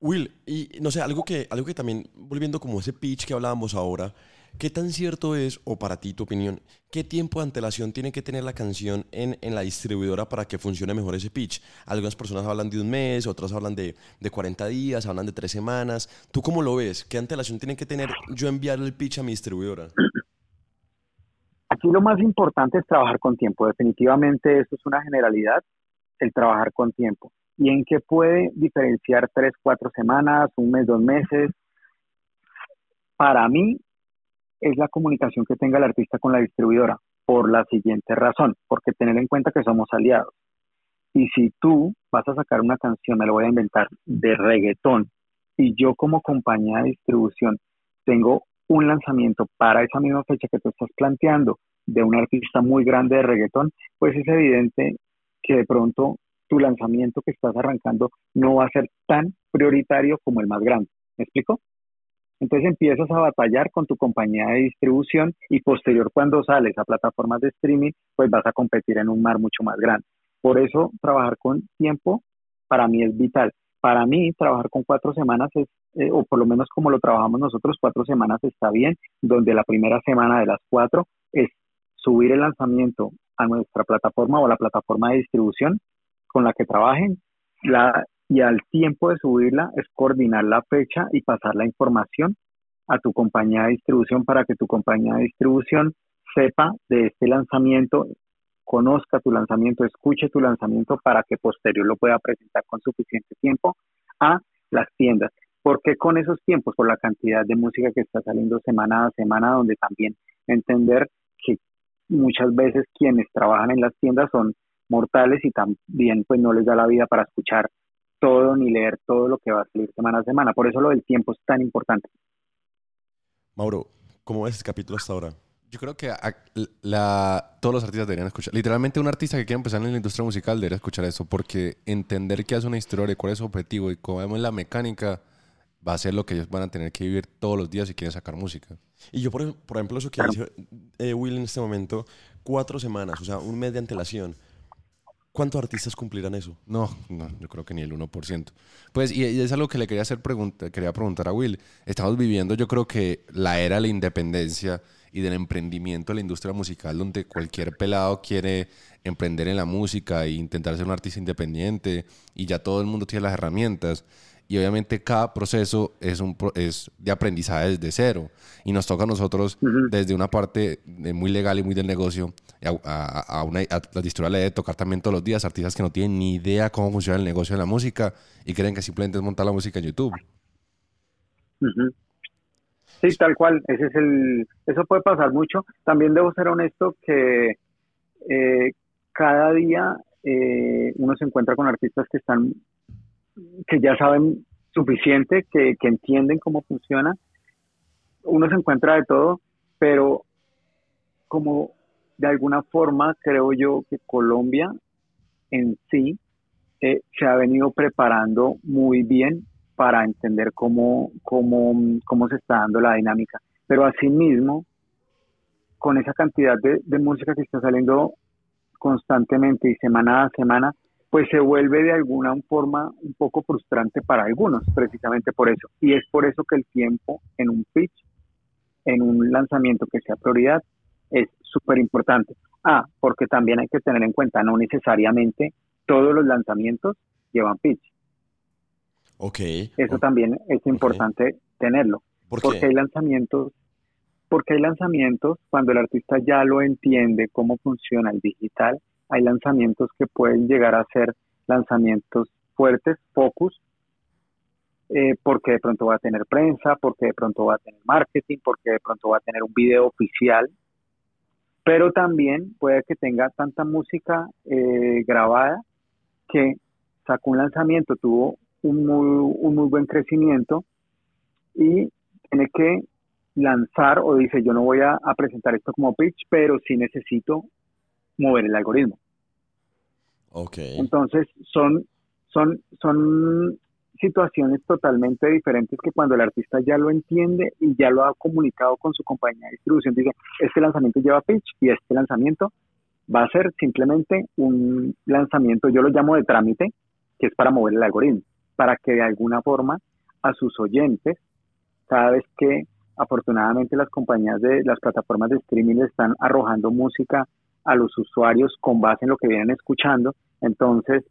Will, y no sé, algo que, algo que también, volviendo como ese pitch que hablábamos ahora, ¿Qué tan cierto es, o para ti tu opinión, qué tiempo de antelación tiene que tener la canción en, en, la distribuidora para que funcione mejor ese pitch? Algunas personas hablan de un mes, otras hablan de, de 40 días, hablan de tres semanas. ¿Tú cómo lo ves? ¿Qué antelación tiene que tener yo enviar el pitch a mi distribuidora? Aquí lo más importante es trabajar con tiempo. Definitivamente eso es una generalidad, el trabajar con tiempo. ¿Y en qué puede diferenciar tres, cuatro semanas, un mes, dos meses? Para mí, es la comunicación que tenga el artista con la distribuidora, por la siguiente razón, porque tener en cuenta que somos aliados. Y si tú vas a sacar una canción, me lo voy a inventar, de reggaetón, y yo como compañía de distribución tengo un lanzamiento para esa misma fecha que tú estás planteando de un artista muy grande de reggaetón, pues es evidente que de pronto tu lanzamiento que estás arrancando no va a ser tan prioritario como el más grande. ¿Me explico? Entonces empiezas a batallar con tu compañía de distribución y posterior cuando sales a plataformas de streaming, pues vas a competir en un mar mucho más grande. Por eso trabajar con tiempo para mí es vital. Para mí trabajar con cuatro semanas es, eh, o por lo menos como lo trabajamos nosotros, cuatro semanas está bien, donde la primera semana de las cuatro es subir el lanzamiento a nuestra plataforma o a la plataforma de distribución con la que trabajen, la, y al tiempo de subirla es coordinar la fecha y pasar la información a tu compañía de distribución para que tu compañía de distribución sepa de este lanzamiento, conozca tu lanzamiento, escuche tu lanzamiento para que posterior lo pueda presentar con suficiente tiempo a las tiendas. ¿Por qué con esos tiempos? Por la cantidad de música que está saliendo semana a semana, donde también entender que muchas veces quienes trabajan en las tiendas son mortales y también pues no les da la vida para escuchar todo ni leer todo lo que va a salir semana a semana. Por eso lo del tiempo es tan importante. Mauro, ¿cómo ves el capítulo hasta ahora? Yo creo que la, todos los artistas deberían escuchar. Literalmente, un artista que quiera empezar en la industria musical debería escuchar eso, porque entender qué hace una historia, cuál es su objetivo y cómo es la mecánica va a ser lo que ellos van a tener que vivir todos los días si quieren sacar música. Y yo, por, por ejemplo, eso que dice eh, Will en este momento, cuatro semanas, o sea, un mes de antelación. ¿Cuántos artistas cumplirán eso? No, no, yo creo que ni el 1%. Pues, y, es algo que le quería hacer pregunta, quería preguntar a Will. Estamos viviendo, yo creo que la era de la independencia y del emprendimiento de la industria musical, donde cualquier pelado quiere emprender en la música e intentar ser un artista independiente y ya todo el mundo tiene las herramientas y obviamente cada proceso es, un, es de aprendizaje desde cero y nos toca a nosotros desde una parte muy legal y muy del negocio a, a, una, a la distribuidora le debe tocar también todos los días artistas que no tienen ni idea cómo funciona el negocio de la música y creen que simplemente es montar la música en YouTube. Sí, tal cual. Ese es el, eso puede pasar mucho. También debo ser honesto que eh, cada día eh, uno se encuentra con artistas que están que ya saben suficiente, que, entienden cómo funciona. Uno se encuentra de todo, pero como de alguna forma creo yo que Colombia en sí eh, se ha venido preparando muy bien para entender cómo, cómo, cómo se está dando la dinámica. Pero asimismo, con esa cantidad de música que está saliendo constantemente y semana a semana, pues se vuelve de alguna forma un poco frustrante para algunos, precisamente por eso. Y es por eso que el tiempo en un pitch, en un lanzamiento que sea prioridad, es súper importante. Ah, porque también hay que tener en cuenta, no necesariamente todos los lanzamientos llevan pitch. Ok. Eso también es importante tenerlo. Porque hay lanzamientos, porque hay lanzamientos cuando el artista ya lo entiende cómo funciona el digital, hay lanzamientos que pueden llegar a ser lanzamientos fuertes, focus, eh, porque de pronto va a tener prensa, porque de pronto va a tener marketing, porque de pronto va a tener un video oficial, pero también puede que tenga tanta música eh, grabada que sacó un lanzamiento, tuvo un muy, un muy buen crecimiento y tiene que lanzar o dice yo no voy a presentar esto como pitch, pero sí necesito mover el algoritmo. Okay. Entonces, son, son, son situaciones totalmente diferentes que cuando el artista ya lo entiende y ya lo ha comunicado con su compañía de distribución, dice, este lanzamiento lleva pitch y este lanzamiento va a ser simplemente un lanzamiento, yo lo llamo de trámite, que es para mover el algoritmo, para que de alguna forma a sus oyentes, cada vez que afortunadamente las compañías de las plataformas de streaming están arrojando música a los usuarios con base en lo que vienen escuchando. Entonces,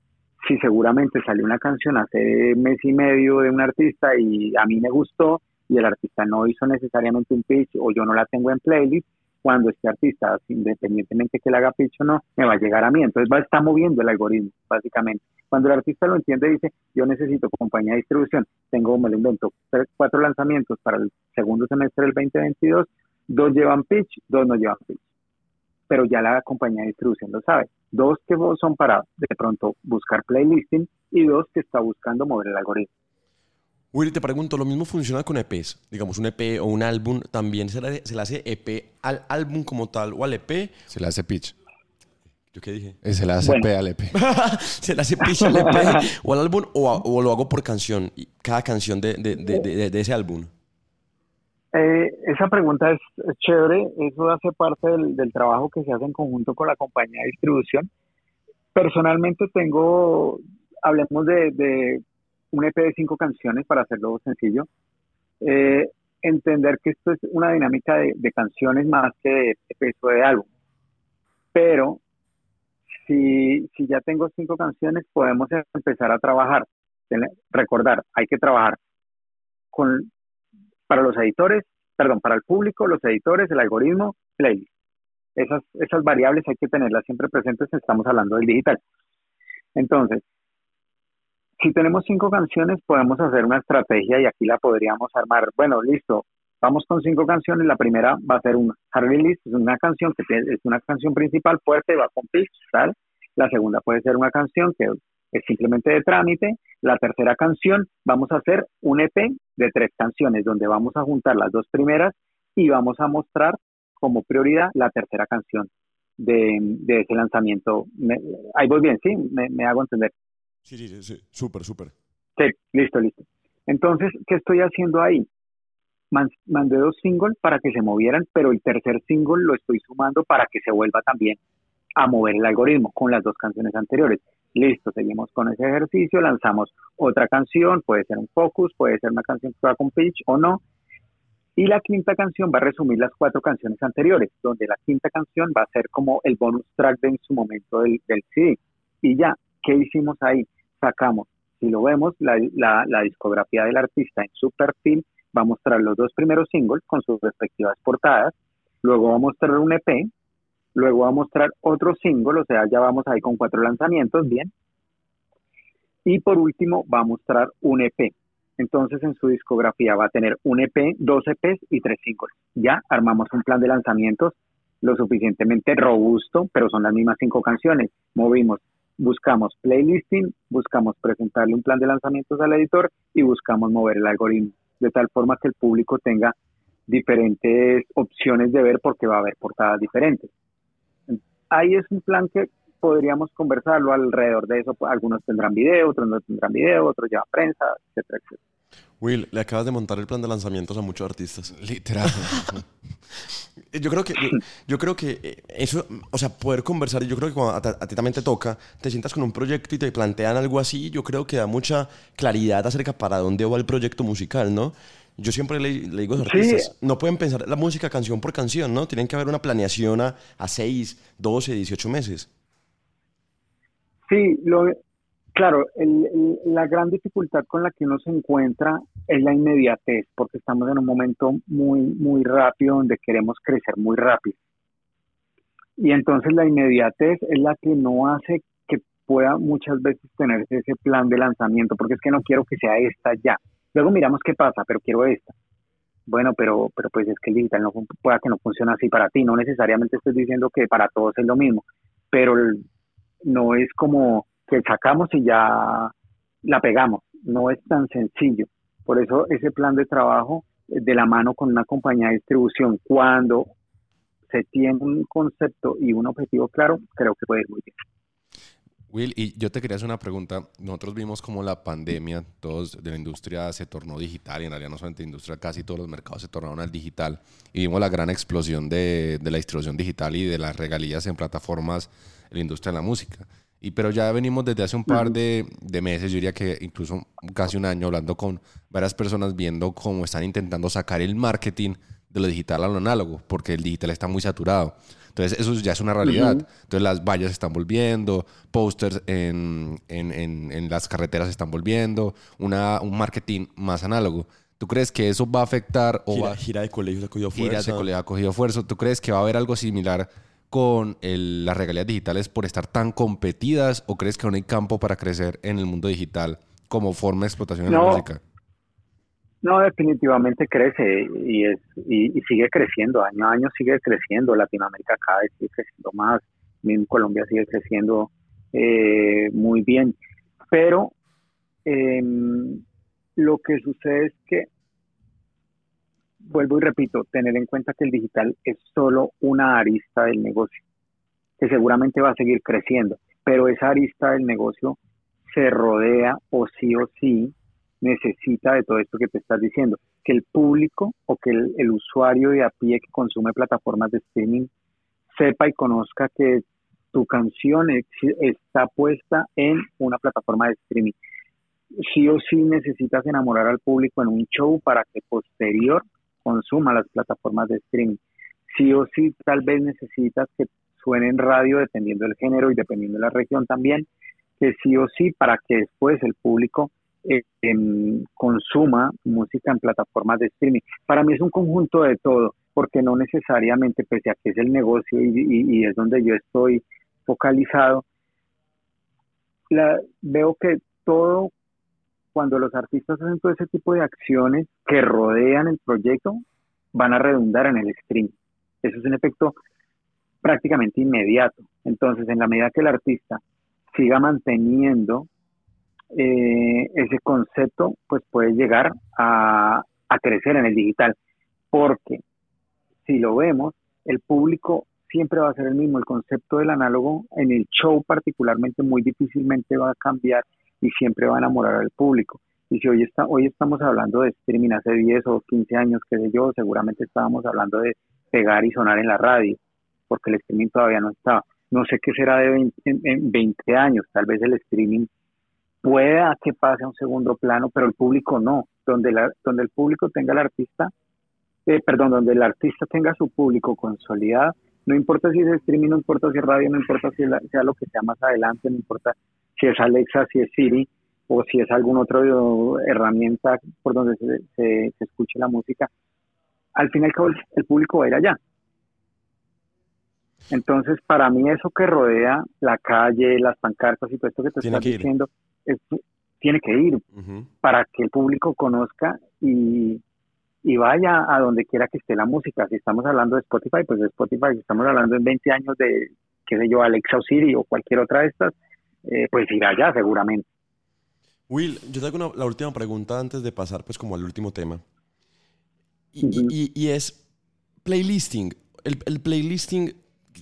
si seguramente salió una canción hace mes y medio de un artista y a mí me gustó y el artista no hizo necesariamente un pitch o yo no la tengo en playlist, cuando este artista, independientemente que le haga pitch o no, me va a llegar a mí. Entonces va a estar moviendo el algoritmo, básicamente. Cuando el artista lo entiende, dice, yo necesito compañía de distribución, tengo, me lo invento, cuatro lanzamientos para el segundo semestre del 2022, dos llevan pitch, dos no llevan pitch pero ya la compañía de distribución lo sabe. Dos que son para de pronto buscar playlisting y dos que está buscando mover el algoritmo. Willy, te pregunto, ¿lo mismo funciona con EPs? Digamos, un EP o un álbum, ¿también se le, se le hace EP al álbum como tal o al EP? Se le hace pitch. ¿Yo qué dije? Se le hace EP al EP. [laughs] se le hace pitch al EP o al álbum o, o, lo hago por canción, cada canción de, de, de, de ese álbum. Eh, esa pregunta es, chévere, eso hace parte del, trabajo que se hace en conjunto con la compañía de distribución. Personalmente tengo, hablemos de, un EP de cinco canciones para hacerlo sencillo. Eh, entender que esto es una dinámica de, canciones más que de, peso de álbum. Pero si, si ya tengo cinco canciones, podemos empezar a trabajar. Recordar, hay que trabajar con, para los editores, perdón, para el público, los editores, el algoritmo, playlist. Esas, esas variables hay que tenerlas siempre presentes, estamos hablando del digital. Entonces, si tenemos cinco canciones, podemos hacer una estrategia y aquí la podríamos armar. Bueno, listo, vamos con cinco canciones. La primera va a ser una hard release, es una canción que es una canción principal fuerte, va con pitch, tal. La segunda puede ser una canción que es simplemente de trámite. La tercera canción, vamos a hacer un EP de tres canciones, donde vamos a juntar las dos primeras y vamos a mostrar como prioridad la tercera canción de, ese lanzamiento. ahí voy bien, ¿sí? me hago entender. Sí, sí, sí, súper, súper. Sí, listo, listo. Entonces, ¿qué estoy haciendo ahí? mandé dos singles para que se movieran, pero el tercer single lo estoy sumando para que se vuelva también a mover el algoritmo con las dos canciones anteriores. Listo, seguimos con ese ejercicio, lanzamos otra canción, puede ser un focus, puede ser una canción que va con pitch o no. Y la quinta canción va a resumir las cuatro canciones anteriores, donde la quinta canción va a ser como el bonus track de en su momento del, CD. Y ya, ¿qué hicimos ahí? sacamos, si lo vemos, la, la, discografía del artista en su perfil va a mostrar los dos primeros singles con sus respectivas portadas, luego va a mostrar un EP, luego va a mostrar otro single, o sea, ya vamos ahí con cuatro lanzamientos, bien. Y por último va a mostrar un EP. Entonces en su discografía va a tener un EP, dos EPs y tres singles. Ya armamos un plan de lanzamientos lo suficientemente robusto, pero son las mismas cinco canciones. Movimos buscamos playlisting, buscamos presentarle un plan de lanzamientos al editor y buscamos mover el algoritmo, de tal forma que el público tenga diferentes opciones de ver porque va a haber portadas diferentes. Ahí es un plan que podríamos conversarlo alrededor de eso. Algunos tendrán video, otros no tendrán video, otros llevan prensa, etcétera, etcétera. Will, le acabas de montar el plan de lanzamientos a muchos artistas. Literal. [laughs] yo creo que yo creo que eh, eso, o sea, poder conversar, yo creo que cuando a, ti también te toca, te sientas con un proyecto y te plantean algo así, yo creo que da mucha claridad acerca para dónde va el proyecto musical, ¿no? Yo siempre le, digo a los artistas, no pueden pensar la música canción por canción, ¿no? Tienen que haber una planeación a, a 6, 12, 18 meses. Sí, lo, Claro, la gran dificultad con la que uno se encuentra es la inmediatez, porque estamos en un momento muy, muy rápido donde queremos crecer muy rápido. Y entonces la inmediatez es la que no hace que pueda muchas veces tener ese plan de lanzamiento, porque es que no quiero que sea esta ya. Luego miramos qué pasa, pero quiero esta. Bueno, pero, pero pues es que el digital no pueda que no funcione así para ti. No necesariamente estoy diciendo que para todos es lo mismo, pero no es como que sacamos y ya la pegamos. No es tan sencillo. Por eso ese plan de trabajo eh, de la mano con una compañía de distribución, cuando se tiene un concepto y un objetivo claro, creo que puede ir muy bien. Will, y yo te quería hacer una pregunta. Nosotros vimos como la pandemia, todos de la industria se tornó digital, y en realidad no solamente la industria, casi todos los mercados se tornaron al digital. Y vimos la gran explosión de, de la distribución digital y de las regalías en plataformas en la industria de la música. Y, pero ya venimos desde hace un par de, de, meses, yo diría que incluso casi un año, hablando con varias personas, viendo cómo están intentando sacar el marketing de lo digital a lo análogo, porque el digital está muy saturado. Entonces, eso ya es una realidad. Entonces, las vallas se están volviendo, posters en, en, en, en las carreteras se están volviendo, una, un marketing más análogo. ¿Tú crees que eso va a afectar o gira, va, gira de colegios ha cogido fuerza? Gira de colegios ha cogido fuerza. ¿Tú crees que va a haber algo similar con las regalías digitales por estar tan competidas o crees que aún hay campo para crecer en el mundo digital como forma de explotación de la música? No, definitivamente crece y, es, y, sigue creciendo, año a año sigue creciendo, Latinoamérica cada vez sigue creciendo más, Colombia sigue creciendo eh, muy bien, pero em, lo que sucede es que vuelvo y repito, tener en cuenta que el digital es solo una arista del negocio, que seguramente va a seguir creciendo, pero esa arista del negocio se rodea o sí o sí necesita de todo esto que te estás diciendo, que el público o que el, usuario de a pie que consume plataformas de streaming sepa y conozca que tu canción está puesta en una plataforma de streaming. Sí o sí necesitas enamorar al público en un show para que posterior consuma las plataformas de streaming. Sí o sí tal vez necesitas que suene en radio dependiendo del género y dependiendo de la región también, que sí o sí para que después el público eh, consuma música en plataformas de streaming. Para mí es un conjunto de todo, porque no necesariamente, pese a que es el negocio y, es donde yo estoy focalizado, veo que todo, cuando los artistas hacen todo ese tipo de acciones que rodean el proyecto, van a redundar en el streaming. Eso es un efecto prácticamente inmediato. Entonces, en la medida que el artista siga manteniendo eh, ese concepto, pues puede llegar a, crecer en el digital. Porque si lo vemos, el público siempre va a ser el mismo. El concepto del análogo en el show particularmente muy difícilmente va a cambiar y siempre va a enamorar al público. Y si hoy, está, hoy estamos hablando de streaming hace 10 o 15 años, que sé yo, seguramente estábamos hablando de pegar y sonar en la radio, porque el streaming todavía no estaba. No sé qué será de 20, en 20 años, tal vez el streaming pueda que pase a un segundo plano, pero el público no. Donde, la, donde el público tenga el artista, eh, perdón, donde el artista tenga su público consolidado, no importa si es streaming, no importa si es radio, no importa si sea lo que sea más adelante, no importa si es Alexa, si es Siri o si es alguna otra herramienta por donde se, se, escuche la música, al fin y al cabo el público va a ir allá. Entonces, para mí eso que rodea la calle, las pancartas y todo esto que te estás diciendo, tiene que ir para que el público conozca y, vaya a donde quiera que esté la música. Si estamos hablando de Spotify, pues de Spotify, si estamos hablando en 20 años de, qué sé yo, Alexa o Siri o cualquier otra de estas, eh, pues irá allá seguramente. Will, yo tengo la última pregunta antes de pasar pues como al último tema. Y, es playlisting. El, el playlisting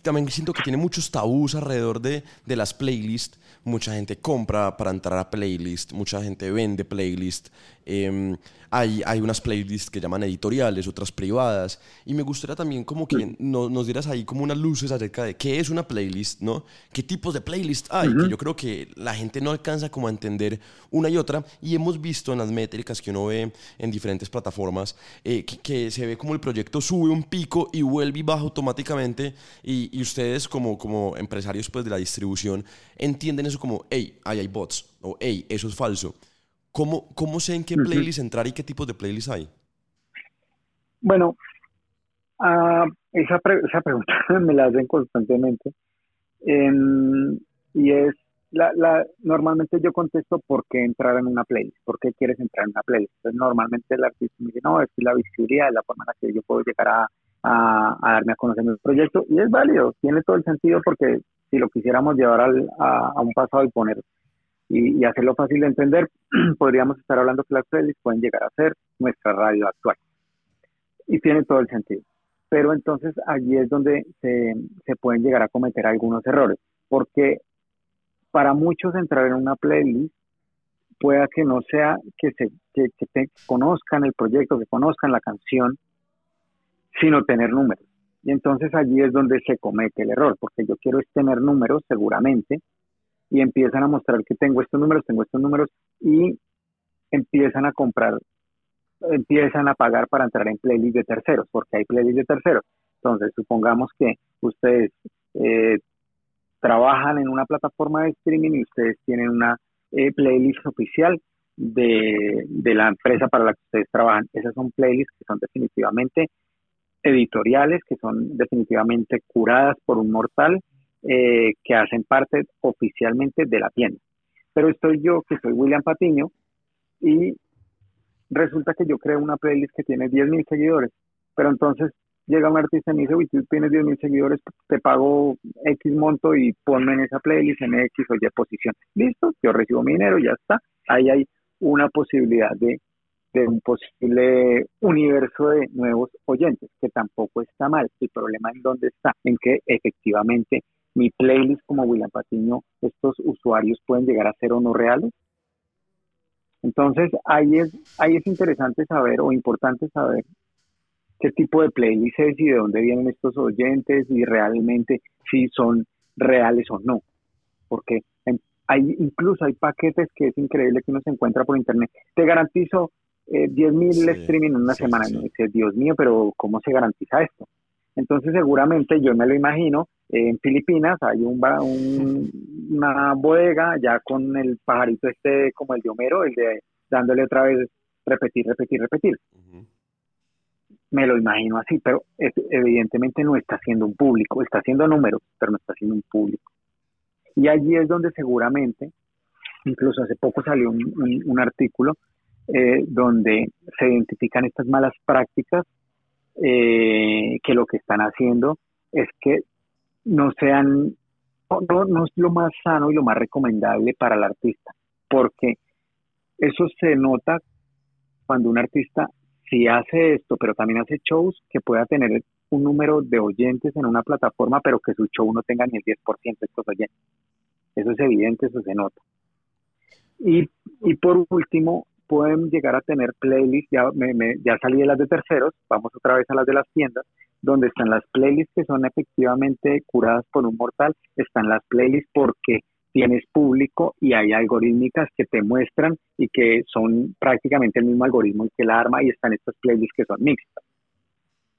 también siento que tiene muchos tabús alrededor de, de las playlists. Mucha gente compra para entrar a playlist, mucha gente vende playlist. Em, hay, hay unas playlists que llaman editoriales, otras privadas. Y me gustaría también como que nos dieras ahí como unas luces acerca de qué es una playlist, ¿no? ¿Qué tipos de playlist hay? Que yo creo que la gente no alcanza como a entender una y otra. Y hemos visto en las métricas que uno ve en diferentes plataformas eh, que, se ve como el proyecto sube un pico y vuelve y baja automáticamente. Y, y ustedes como, como empresarios pues, de la distribución entienden eso como, hey, ahí hay bots o hey, eso es falso. ¿Cómo, cómo sé en qué playlist entrar y qué tipos de playlists hay? Bueno, uh, esa, esa pregunta [laughs] me la hacen constantemente. Em, y es, la, la, normalmente yo contesto por qué entrar en una playlist, por qué quieres entrar en una playlist. Entonces, normalmente el artista me dice, no, es la visibilidad, es la forma en la que yo puedo llegar a, a, darme a conocer mi proyecto. Y es válido, tiene todo el sentido porque si lo quisiéramos llevar al, a, a, un pasado y poner y, hacerlo fácil de entender, [clears throat] podríamos estar hablando que las playlists pueden llegar a ser nuestra radio actual. Y tiene todo el sentido. Pero entonces allí es donde se, pueden llegar a cometer algunos errores, porque para muchos entrar en una playlist pueda que no sea que se conozcan el proyecto, que conozcan la canción, sino tener números. Y entonces allí es donde se comete el error, porque yo quiero tener números seguramente, y empiezan a mostrar que tengo estos números, tengo estos números y empiezan a comprar, empiezan a pagar para entrar en playlists de terceros, porque hay playlists de terceros. Entonces, supongamos que ustedes eh, trabajan en una plataforma de streaming y ustedes tienen una eh, playlist oficial de, de, la empresa para la que ustedes trabajan. Esas son playlists que son definitivamente editoriales, que son definitivamente curadas por un mortal eh, que hacen parte oficialmente de la tienda. Pero estoy yo, que soy William Patiño, y resulta que yo creo una playlist que tiene 10.000 seguidores, pero entonces llega un artista y me dice, uy, tú tienes 10.000 seguidores, te pago X monto y ponme en esa playlist en X o Y posición. Listo, yo recibo mi dinero, ya está. Ahí hay una posibilidad de, de un posible universo de nuevos oyentes, que tampoco está mal. El problema en dónde está, en que efectivamente mi playlist como William Patiño, estos usuarios pueden llegar a ser o no reales. Entonces, ahí es, ahí es interesante saber o importante saber qué tipo de playlist es y de dónde vienen estos oyentes y realmente si son reales o no. Porque hay, incluso hay paquetes que es increíble que uno se encuentra por internet. Te garantizo eh, 10.000 streaming en una semana. Y dice, Dios mío, pero ¿cómo se garantiza esto? Entonces seguramente yo me lo imagino, en Filipinas hay un, una bodega ya con el pajarito este como el de Homero, el de dándole otra vez repetir, repetir, repetir. Me lo imagino así, pero evidentemente no está haciendo un público, está haciendo números, pero no está haciendo un público. Y allí es donde seguramente, incluso hace poco salió un, artículo eh, donde se identifican estas malas prácticas eh, que lo que están haciendo es que no sean, no, no es lo más sano y lo más recomendable para el artista, porque eso se nota cuando un artista si hace esto, pero también hace shows, que pueda tener un número de oyentes en una plataforma, pero que su show no tenga ni el 10% de estos oyentes. Eso es evidente, eso se nota. Y, y por último, pueden llegar a tener playlists, ya, me, ya salí de las de terceros, vamos otra vez a las de las tiendas, donde están las playlists que son efectivamente curadas por un mortal, están las playlists porque tienes público y hay algorítmicas que te muestran y que son prácticamente el mismo algoritmo que el arma y están estas playlists que son mixtas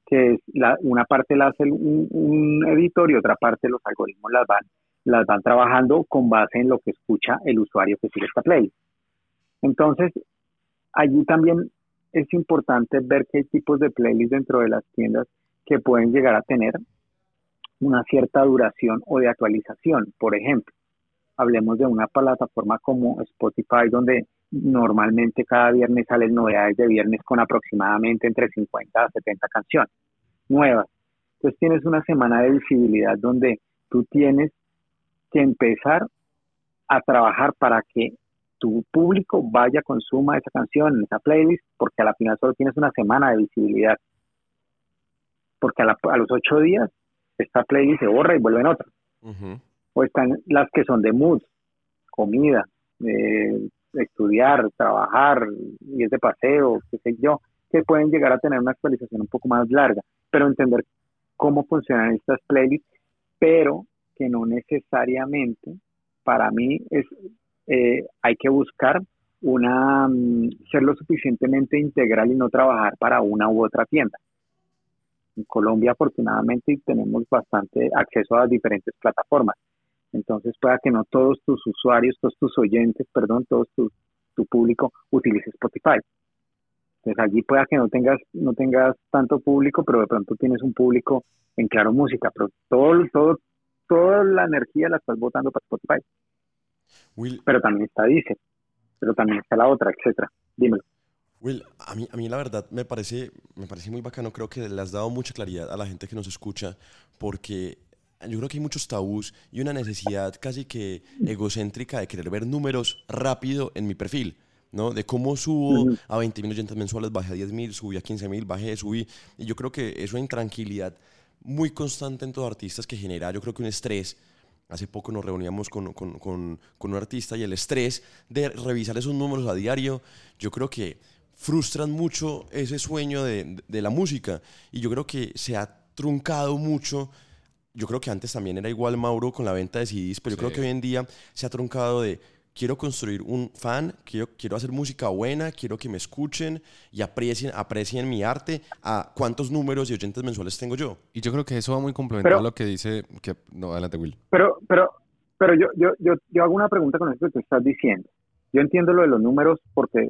que es la, una parte la hace un, un, editor y otra parte los algoritmos las van las van trabajando con base en lo que escucha el usuario que sigue esta playlist. Entonces, allí también es importante ver qué tipos de playlists dentro de las tiendas que pueden llegar a tener una cierta duración o de actualización. Por ejemplo, hablemos de una plataforma como Spotify, donde normalmente cada viernes salen novedades de viernes con aproximadamente entre 50 a 70 canciones nuevas. Entonces tienes una semana de visibilidad donde tú tienes que empezar a trabajar para que tu público vaya, consuma esa canción en esa playlist, porque a la final solo tienes una semana de visibilidad. Porque a, los ocho días esta playlist se borra y vuelve en otra. O están las que son de mood, comida, estudiar, trabajar, ir de paseo, qué sé yo, que pueden llegar a tener una actualización un poco más larga, pero entender cómo funcionan estas playlists, pero que no necesariamente para mí es eh, hay que buscar una mm, ser lo suficientemente integral y no trabajar para una u otra tienda. En Colombia afortunadamente tenemos bastante acceso a diferentes plataformas. Entonces pueda que no todos tus usuarios, todos tus oyentes, perdón, todos tu, tu público utilice Spotify. Entonces allí pueda que no tengas, no tengas tanto público, pero de pronto tienes un público en Claro Música, pero todo, todo, toda la energía la estás botando para Spotify pero también está Dice, pero también está la otra, etcétera. Dímelo. Will, a mí, a mí la verdad me parece, me parece muy bacano, creo que le has dado mucha claridad a la gente que nos escucha, porque yo creo que hay muchos tabús y una necesidad casi que egocéntrica de querer ver números rápido en mi perfil. ¿no? De cómo subo a 20 mil oyentes mensuales, bajé a 10 mil, subí a 15 mil, bajé, subí. Y yo creo que es una intranquilidad muy constante en todos artistas que genera, yo creo que un estrés Hace poco nos reuníamos con, con, con, con, un artista y el estrés de revisar esos números a diario, yo creo que frustran mucho ese sueño de, de, la música. Y yo creo que se ha truncado mucho. Yo creo que antes también era igual Mauro con la venta de CDs, pero yo creo que hoy en día se ha truncado de quiero construir un fan, quiero, quiero hacer música buena, quiero que me escuchen y aprecien, aprecien mi arte, a cuántos números y oyentes mensuales tengo yo. Y yo creo que eso va muy complementado a lo que dice, que, no, adelante Will. Pero, pero, pero yo, yo, yo, yo hago una pregunta con esto que tú estás diciendo. Yo entiendo lo de los números porque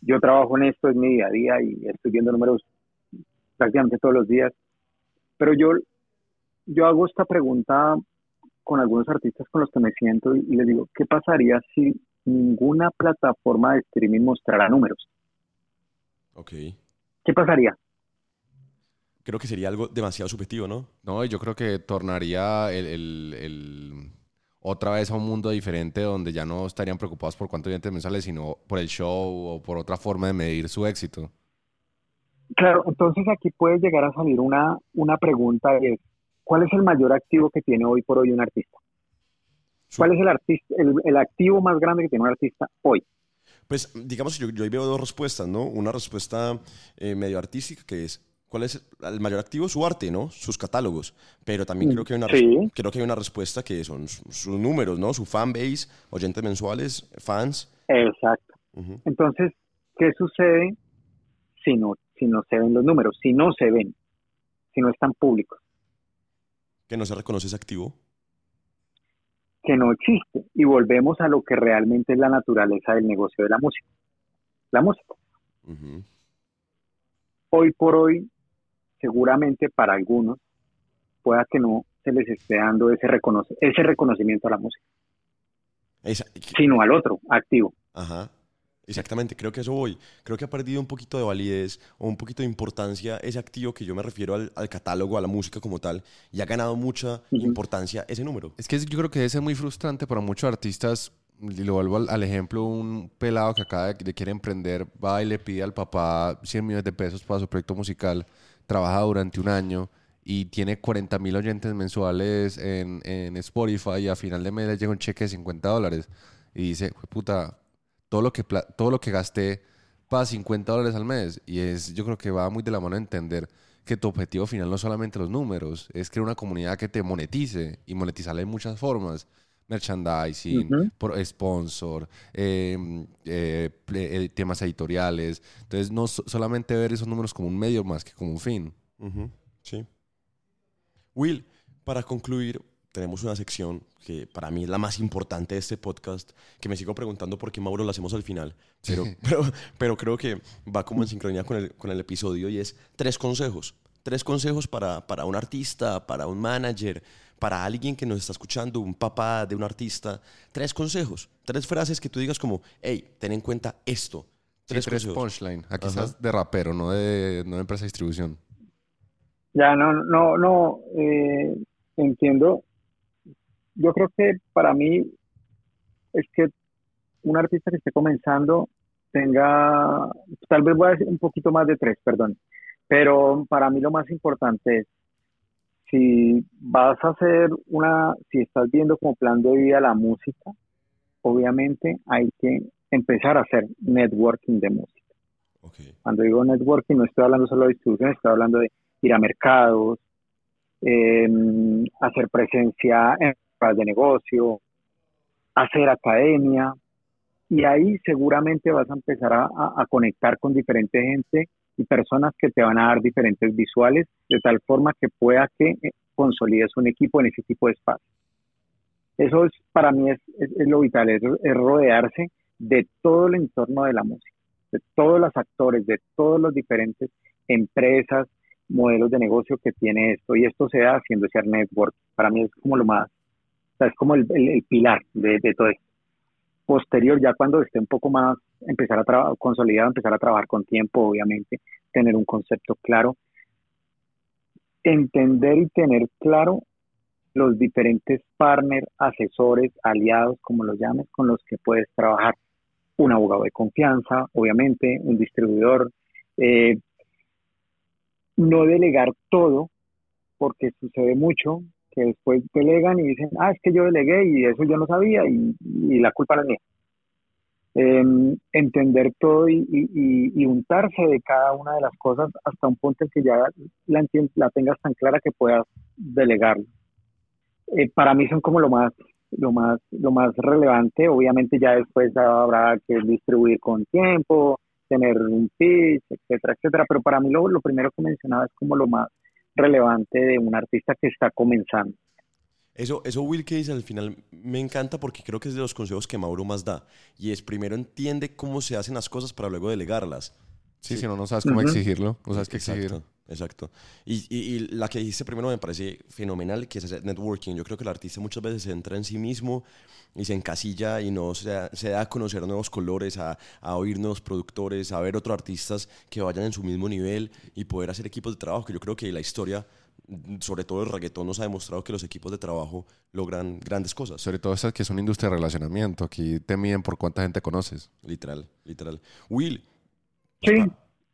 yo trabajo en esto, es mi día a día y estoy viendo números prácticamente todos los días. Pero yo, yo hago esta pregunta con algunos artistas con los que me siento y, les digo, ¿qué pasaría si ninguna plataforma de streaming mostrara números? Ok. ¿Qué pasaría? Creo que sería algo demasiado subjetivo, ¿no? No, yo creo que tornaría el, otra vez a un mundo diferente donde ya no estarían preocupados por cuántos oyentes mensuales, sino por el show o por otra forma de medir su éxito. Claro, entonces aquí puede llegar a salir una, una pregunta es, ¿cuál es el mayor activo que tiene hoy por hoy un artista? ¿Cuál es el, artista, el, activo más grande que tiene un artista hoy? Pues digamos, yo, yo ahí veo dos respuestas, ¿no? Una respuesta eh, medio artística que es, ¿cuál es el mayor activo? Su arte, ¿no? Sus catálogos. Pero también creo que hay una, res- Sí. creo que hay una respuesta que son su- sus números, ¿no? Su fanbase, oyentes mensuales, fans. Exacto. Entonces, ¿qué sucede si no, si no se ven los números? Si no se ven, si no están públicos, Que no se reconoce ese activo. que no existe. Y volvemos a lo que realmente es la naturaleza del negocio de la música. La música. Hoy por hoy, seguramente para algunos, pueda que no se les esté dando ese, reconoce, ese reconocimiento a la música, Esa- sino al otro, activo. Ajá. Exactamente, creo que eso voy. Creo que ha perdido un poquito de validez o un poquito de importancia ese activo que yo me refiero al, al catálogo, a la música como tal, y ha ganado mucha importancia ese número. Es que yo creo que debe ser muy frustrante para muchos artistas. Y lo vuelvo al, al ejemplo, un pelado que acaba de, de quiere emprender, va y le pide al papá 100 millones de pesos para su proyecto musical, trabaja durante un año y tiene 40 mil oyentes mensuales en, en Spotify y a final de mes le llega un cheque de 50 dólares y dice, "Jue puta, todo lo que, todo lo que gasté para 50 dólares al mes. Y es, yo creo que va muy de la mano a entender que tu objetivo final no es solamente los números, es crear una comunidad que te monetice y monetizarla en muchas formas. Merchandising, por sponsor, eh, eh, eh, temas editoriales. Entonces, no so- solamente ver esos números como un medio más que como un fin. Sí. Will, para concluir, tenemos una sección que para mí es la más importante de este podcast, que me sigo preguntando por qué Mauro la hacemos al final, pero, [laughs] pero, pero creo que va como en sincronía con el, con el episodio y es tres consejos. Tres consejos para, para un artista, para un manager, para alguien que nos está escuchando, un papá de un artista. Tres consejos, tres frases que tú digas como, hey, ten en cuenta esto. Sí, Tres, tres consejos. punchline. Aquí Ajá. estás de rapero, no de, no de empresa de distribución. Ya, no, no, no, eh, entiendo. Yo creo que para mí es que un artista que esté comenzando tenga, tal vez voy a decir un poquito más de tres, perdón, pero para mí lo más importante es, si vas a hacer una, si estás viendo como plan de vida la música, obviamente hay que empezar a hacer networking de música. Cuando digo networking, no estoy hablando solo de distribución, estoy hablando de ir a mercados, eh, hacer presencia en de negocio, hacer academia, y ahí seguramente vas a empezar a, a- a conectar con diferente gente y personas que te van a dar diferentes visuales, de tal forma que pueda que eh, consolides un equipo en ese tipo de espacio. Eso es, para mí es, es- es lo vital, es, es rodearse de todo el entorno de la música, de todos los actores, de todos los diferentes empresas, modelos de negocio que tiene esto. Y esto se da haciendo ese network. Para mí es como lo más, o sea, es como el, el- el pilar de, de todo esto. Posterior, ya cuando esté un poco más, empezar a trabajar consolidado, empezar a trabajar con tiempo, obviamente, tener un concepto claro, entender y tener claro los diferentes partners, asesores, aliados, como los llames, con los que puedes trabajar. Un abogado de confianza, obviamente, un distribuidor. eh, no delegar todo, porque sucede mucho que después delegan y dicen, ah, es que yo delegué y eso yo no sabía y, y la culpa no es mía. Em, entender todo y, y- y- untarse de cada una de las cosas hasta un punto en que ya la, la tengas tan clara que puedas delegarlo. Eh, para mí son como lo más, lo más, lo más relevante. Obviamente ya después habrá que distribuir con tiempo, tener un pitch, etcétera, etcétera. Pero para mí lo, lo primero que mencionaba es como lo más relevante de un artista que está comenzando. Eso, eso Will que dice al final me encanta porque creo que es de los consejos que Mauro más da. Y es primero entiende cómo se hacen las cosas para luego delegarlas. Sí, si no, no sabes cómo exigirlo, no sabes qué exigir. Exacto, exacto. Y, y- y la que dijiste primero me parece fenomenal, que es hacer networking. Yo creo que el artista muchas veces se entra en sí mismo y se encasilla y no se da, se da a conocer nuevos colores, a, a oír nuevos productores, a ver otros artistas que vayan en su mismo nivel y poder hacer equipos de trabajo, que yo creo que la historia, sobre todo el reggaetón, nos ha demostrado que los equipos de trabajo logran grandes cosas. Sobre todo esta que es una industria de relacionamiento. Aquí te miden por cuánta gente conoces. Literal, literal. Will, Sí,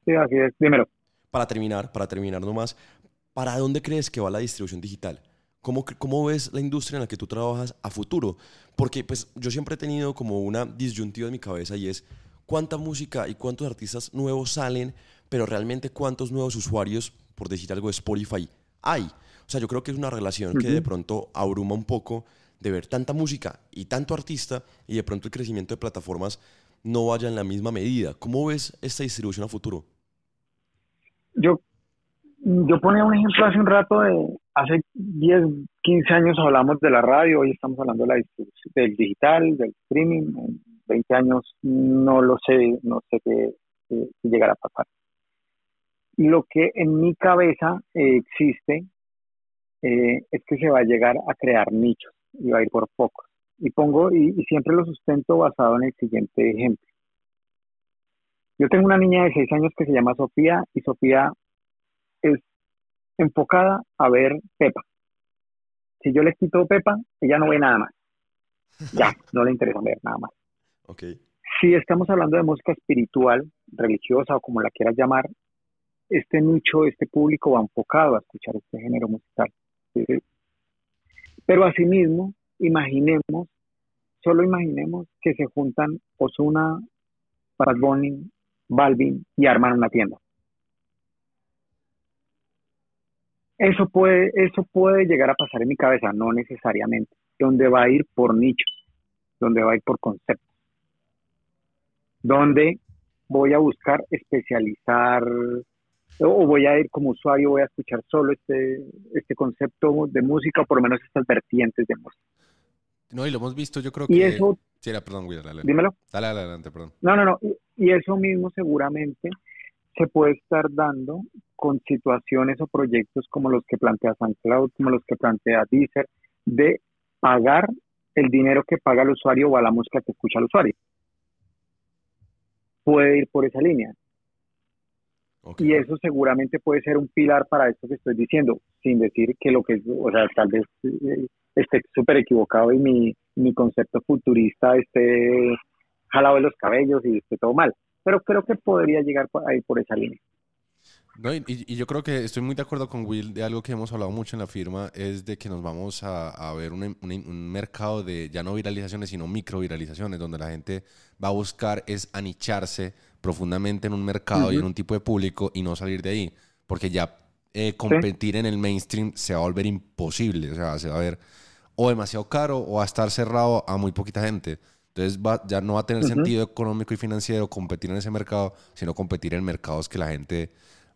sí, así es. Dímelo. para terminar, para terminar nomás, ¿para dónde crees que va la distribución digital? ¿Cómo, ¿Cómo ves la industria en la que tú trabajas a futuro? Porque pues yo siempre he tenido como una disyuntiva en mi cabeza y es, cuánta música y cuántos artistas nuevos salen, pero realmente cuántos nuevos usuarios, por decir algo de Spotify, hay. O sea, yo creo que es una relación que de pronto abruma un poco de ver tanta música y tanto artista y de pronto el crecimiento de plataformas no vaya en la misma medida. ¿Cómo ves esta distribución a futuro? Yo, yo ponía un ejemplo hace un rato de hace 10, 15 años hablamos de la radio, hoy estamos hablando de la del digital, del streaming. En 20 años no lo sé, no sé qué, llegará a pasar. Lo que en mi cabeza eh, existe eh, es que se va a llegar a crear nichos y va a ir por pocos. Y pongo, y, siempre lo sustento basado en el siguiente ejemplo. Yo tengo una niña de 6 años que se llama Sofía y Sofía es enfocada a ver Pepa. Si yo le quito Pepa, ella no ve nada más. Ya, no le interesa ver nada más. Okay. Si estamos hablando de música espiritual, religiosa o como la quieras llamar, este nicho, este público va enfocado a escuchar este género musical. Pero asimismo, imaginemos, solo imaginemos que se juntan Osuna, Bad Bunny, Balvin y arman una tienda. Eso puede, eso puede llegar a pasar en mi cabeza, no necesariamente. Donde va a ir por nichos, donde va a ir por conceptos, donde voy a buscar especializar o voy a ir como usuario, voy a escuchar solo este, este concepto de música, o por lo menos estas vertientes de música. No, y lo hemos visto, yo creo y que... Eso, sí, perdón, dale, Dímelo. Dale, adelante, perdón. No, no, no. Y, eso mismo seguramente se puede estar dando con situaciones o proyectos como los que plantea SoundCloud, como los que plantea Deezer, de pagar el dinero que paga el usuario o a la música que escucha el usuario. Puede ir por esa línea. Y eso seguramente puede ser un pilar para esto que estoy diciendo, sin decir que lo que, o sea, tal vez eh, esté súper equivocado y mi, mi concepto futurista esté jalado de los cabellos y esté todo mal. Pero creo que podría llegar ahí por esa línea. No, y, yo creo que estoy muy de acuerdo con Will de algo que hemos hablado mucho en la firma, es de que nos vamos a, a ver un, un, mercado de ya no viralizaciones, sino micro viralizaciones, donde la gente va a buscar es anicharse profundamente en un mercado y en un tipo de público y no salir de ahí, porque ya eh, competir en el mainstream se va a volver imposible, o sea, se va a ver o demasiado caro o a estar cerrado a muy poquita gente. Entonces ya no va a tener sentido económico y financiero competir en ese mercado, sino competir en mercados que la gente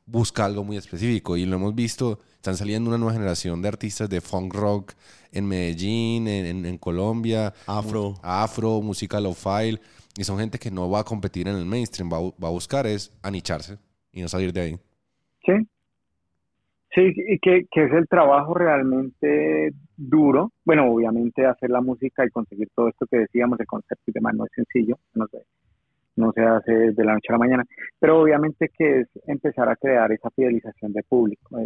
busca algo muy específico. Y lo hemos visto, están saliendo una nueva generación de artistas de funk rock en Medellín, en, en, Colombia. Afro. Afro, música low-fi. Y son gente que no va a competir en el mainstream, va, va a buscar es anicharse y no salir de ahí. Sí, Sí, y que, es el trabajo realmente duro. Bueno, obviamente hacer la música y conseguir todo esto que decíamos, el concepto y demás, no es sencillo, no, sé, no se hace de la noche a la mañana, pero obviamente que es empezar a crear esa fidelización de público,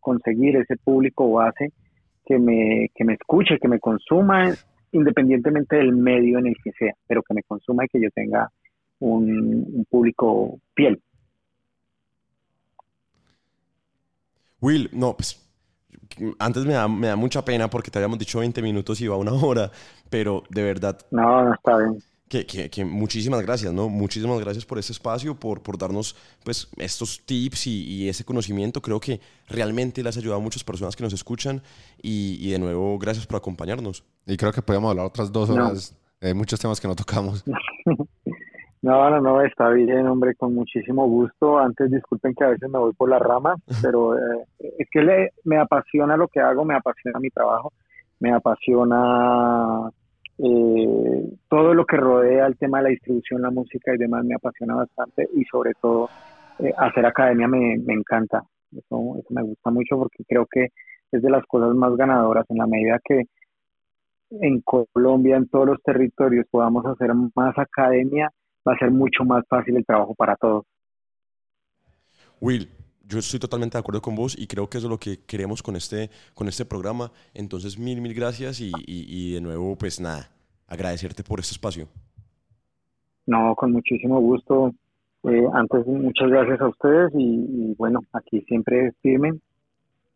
conseguir ese público base que me, que me escuche, que me consuma, independientemente del medio en el que sea, pero que me consuma y que yo tenga un público fiel. Will, no, pues antes me da, me da mucha pena porque te habíamos dicho 20 minutos y iba una [laughs] hora, pero de verdad. No, no está bien. Que, que, muchísimas gracias, ¿no? Muchísimas gracias por este espacio, por, por darnos pues, estos tips y, ese conocimiento. Creo que realmente les ha ayudado a muchas personas que nos escuchan y, y de nuevo, gracias por acompañarnos. Y creo que podemos hablar otras dos horas. Hay muchos temas que no tocamos. [laughs] No, no, no, está bien, hombre, con muchísimo gusto. Antes disculpen que a veces me voy por la rama, pero eh, es que le, me apasiona lo que hago, me apasiona mi trabajo, me apasiona eh, todo lo que rodea el tema de la distribución, la música y demás, me apasiona bastante y sobre todo eh, hacer academia me, me encanta. Eso, eso me gusta mucho porque creo que es de las cosas más ganadoras en la medida que en Colombia, en todos los territorios, podamos hacer más academia va a ser mucho más fácil el trabajo para todos. Will, yo estoy totalmente de acuerdo con vos y creo que eso es lo que queremos con este, con este programa. Entonces, mil, mil gracias y, y, de nuevo, pues nada, agradecerte por este espacio. No, con muchísimo gusto. Eh, antes, muchas gracias a ustedes y, bueno, aquí siempre firmen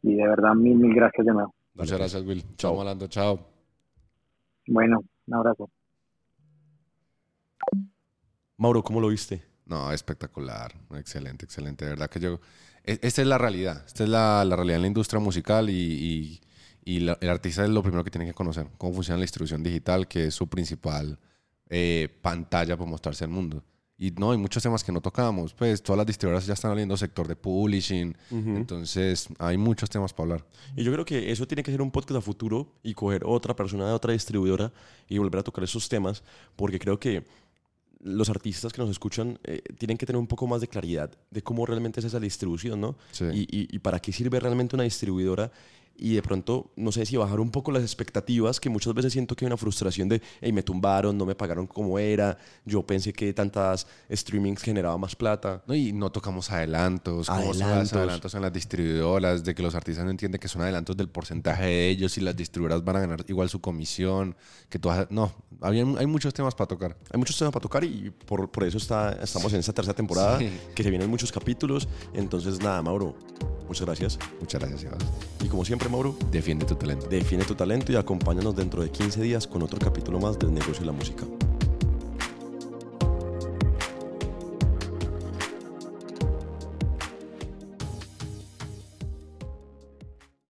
y de verdad, mil, mil gracias de nuevo. Muchas gracias, Will. Chao, Malando. Chao. Bueno, un abrazo. Mauro, ¿cómo lo viste? No, espectacular. Excelente, excelente. De verdad que yo... e- Esta es la realidad. Esta es la, la realidad en la industria musical y, y- y la- el artista es lo primero que tiene que conocer. Cómo funciona la distribución digital, que es su principal eh, pantalla para mostrarse al mundo. Y no, hay muchos temas que no tocamos. Pues todas las distribuidoras ya están abriendo sector de publishing. Entonces, hay muchos temas para hablar. Y yo creo que eso tiene que ser un podcast a futuro y coger otra persona de otra distribuidora y volver a tocar esos temas, porque creo que los artistas que nos escuchan eh, tienen que tener un poco más de claridad de cómo realmente es esa distribución, ¿no? Sí. Y, y- y para qué sirve realmente una distribuidora y de pronto, no sé si bajar un poco las expectativas, que muchas veces siento que hay una frustración de, hey, me tumbaron, no me pagaron como era, yo pensé que tantas streamings generaba más plata. No, y no tocamos adelantos, Adelantos. adelantos en las distribuidoras, de que los artistas no entienden que son adelantos del porcentaje de ellos y las distribuidoras van a ganar igual su comisión, que todas... No, había, hay muchos temas para tocar. Hay muchos temas para tocar y por, por eso está, estamos en esta tercera temporada, Sí. que se vienen muchos capítulos. Entonces, nada, Mauro, muchas gracias. Muchas gracias, Sebas. Y como siempre, Mauro, Defiende tu talento. define tu talento y acompáñanos dentro de 15 días con otro capítulo más del negocio de la música.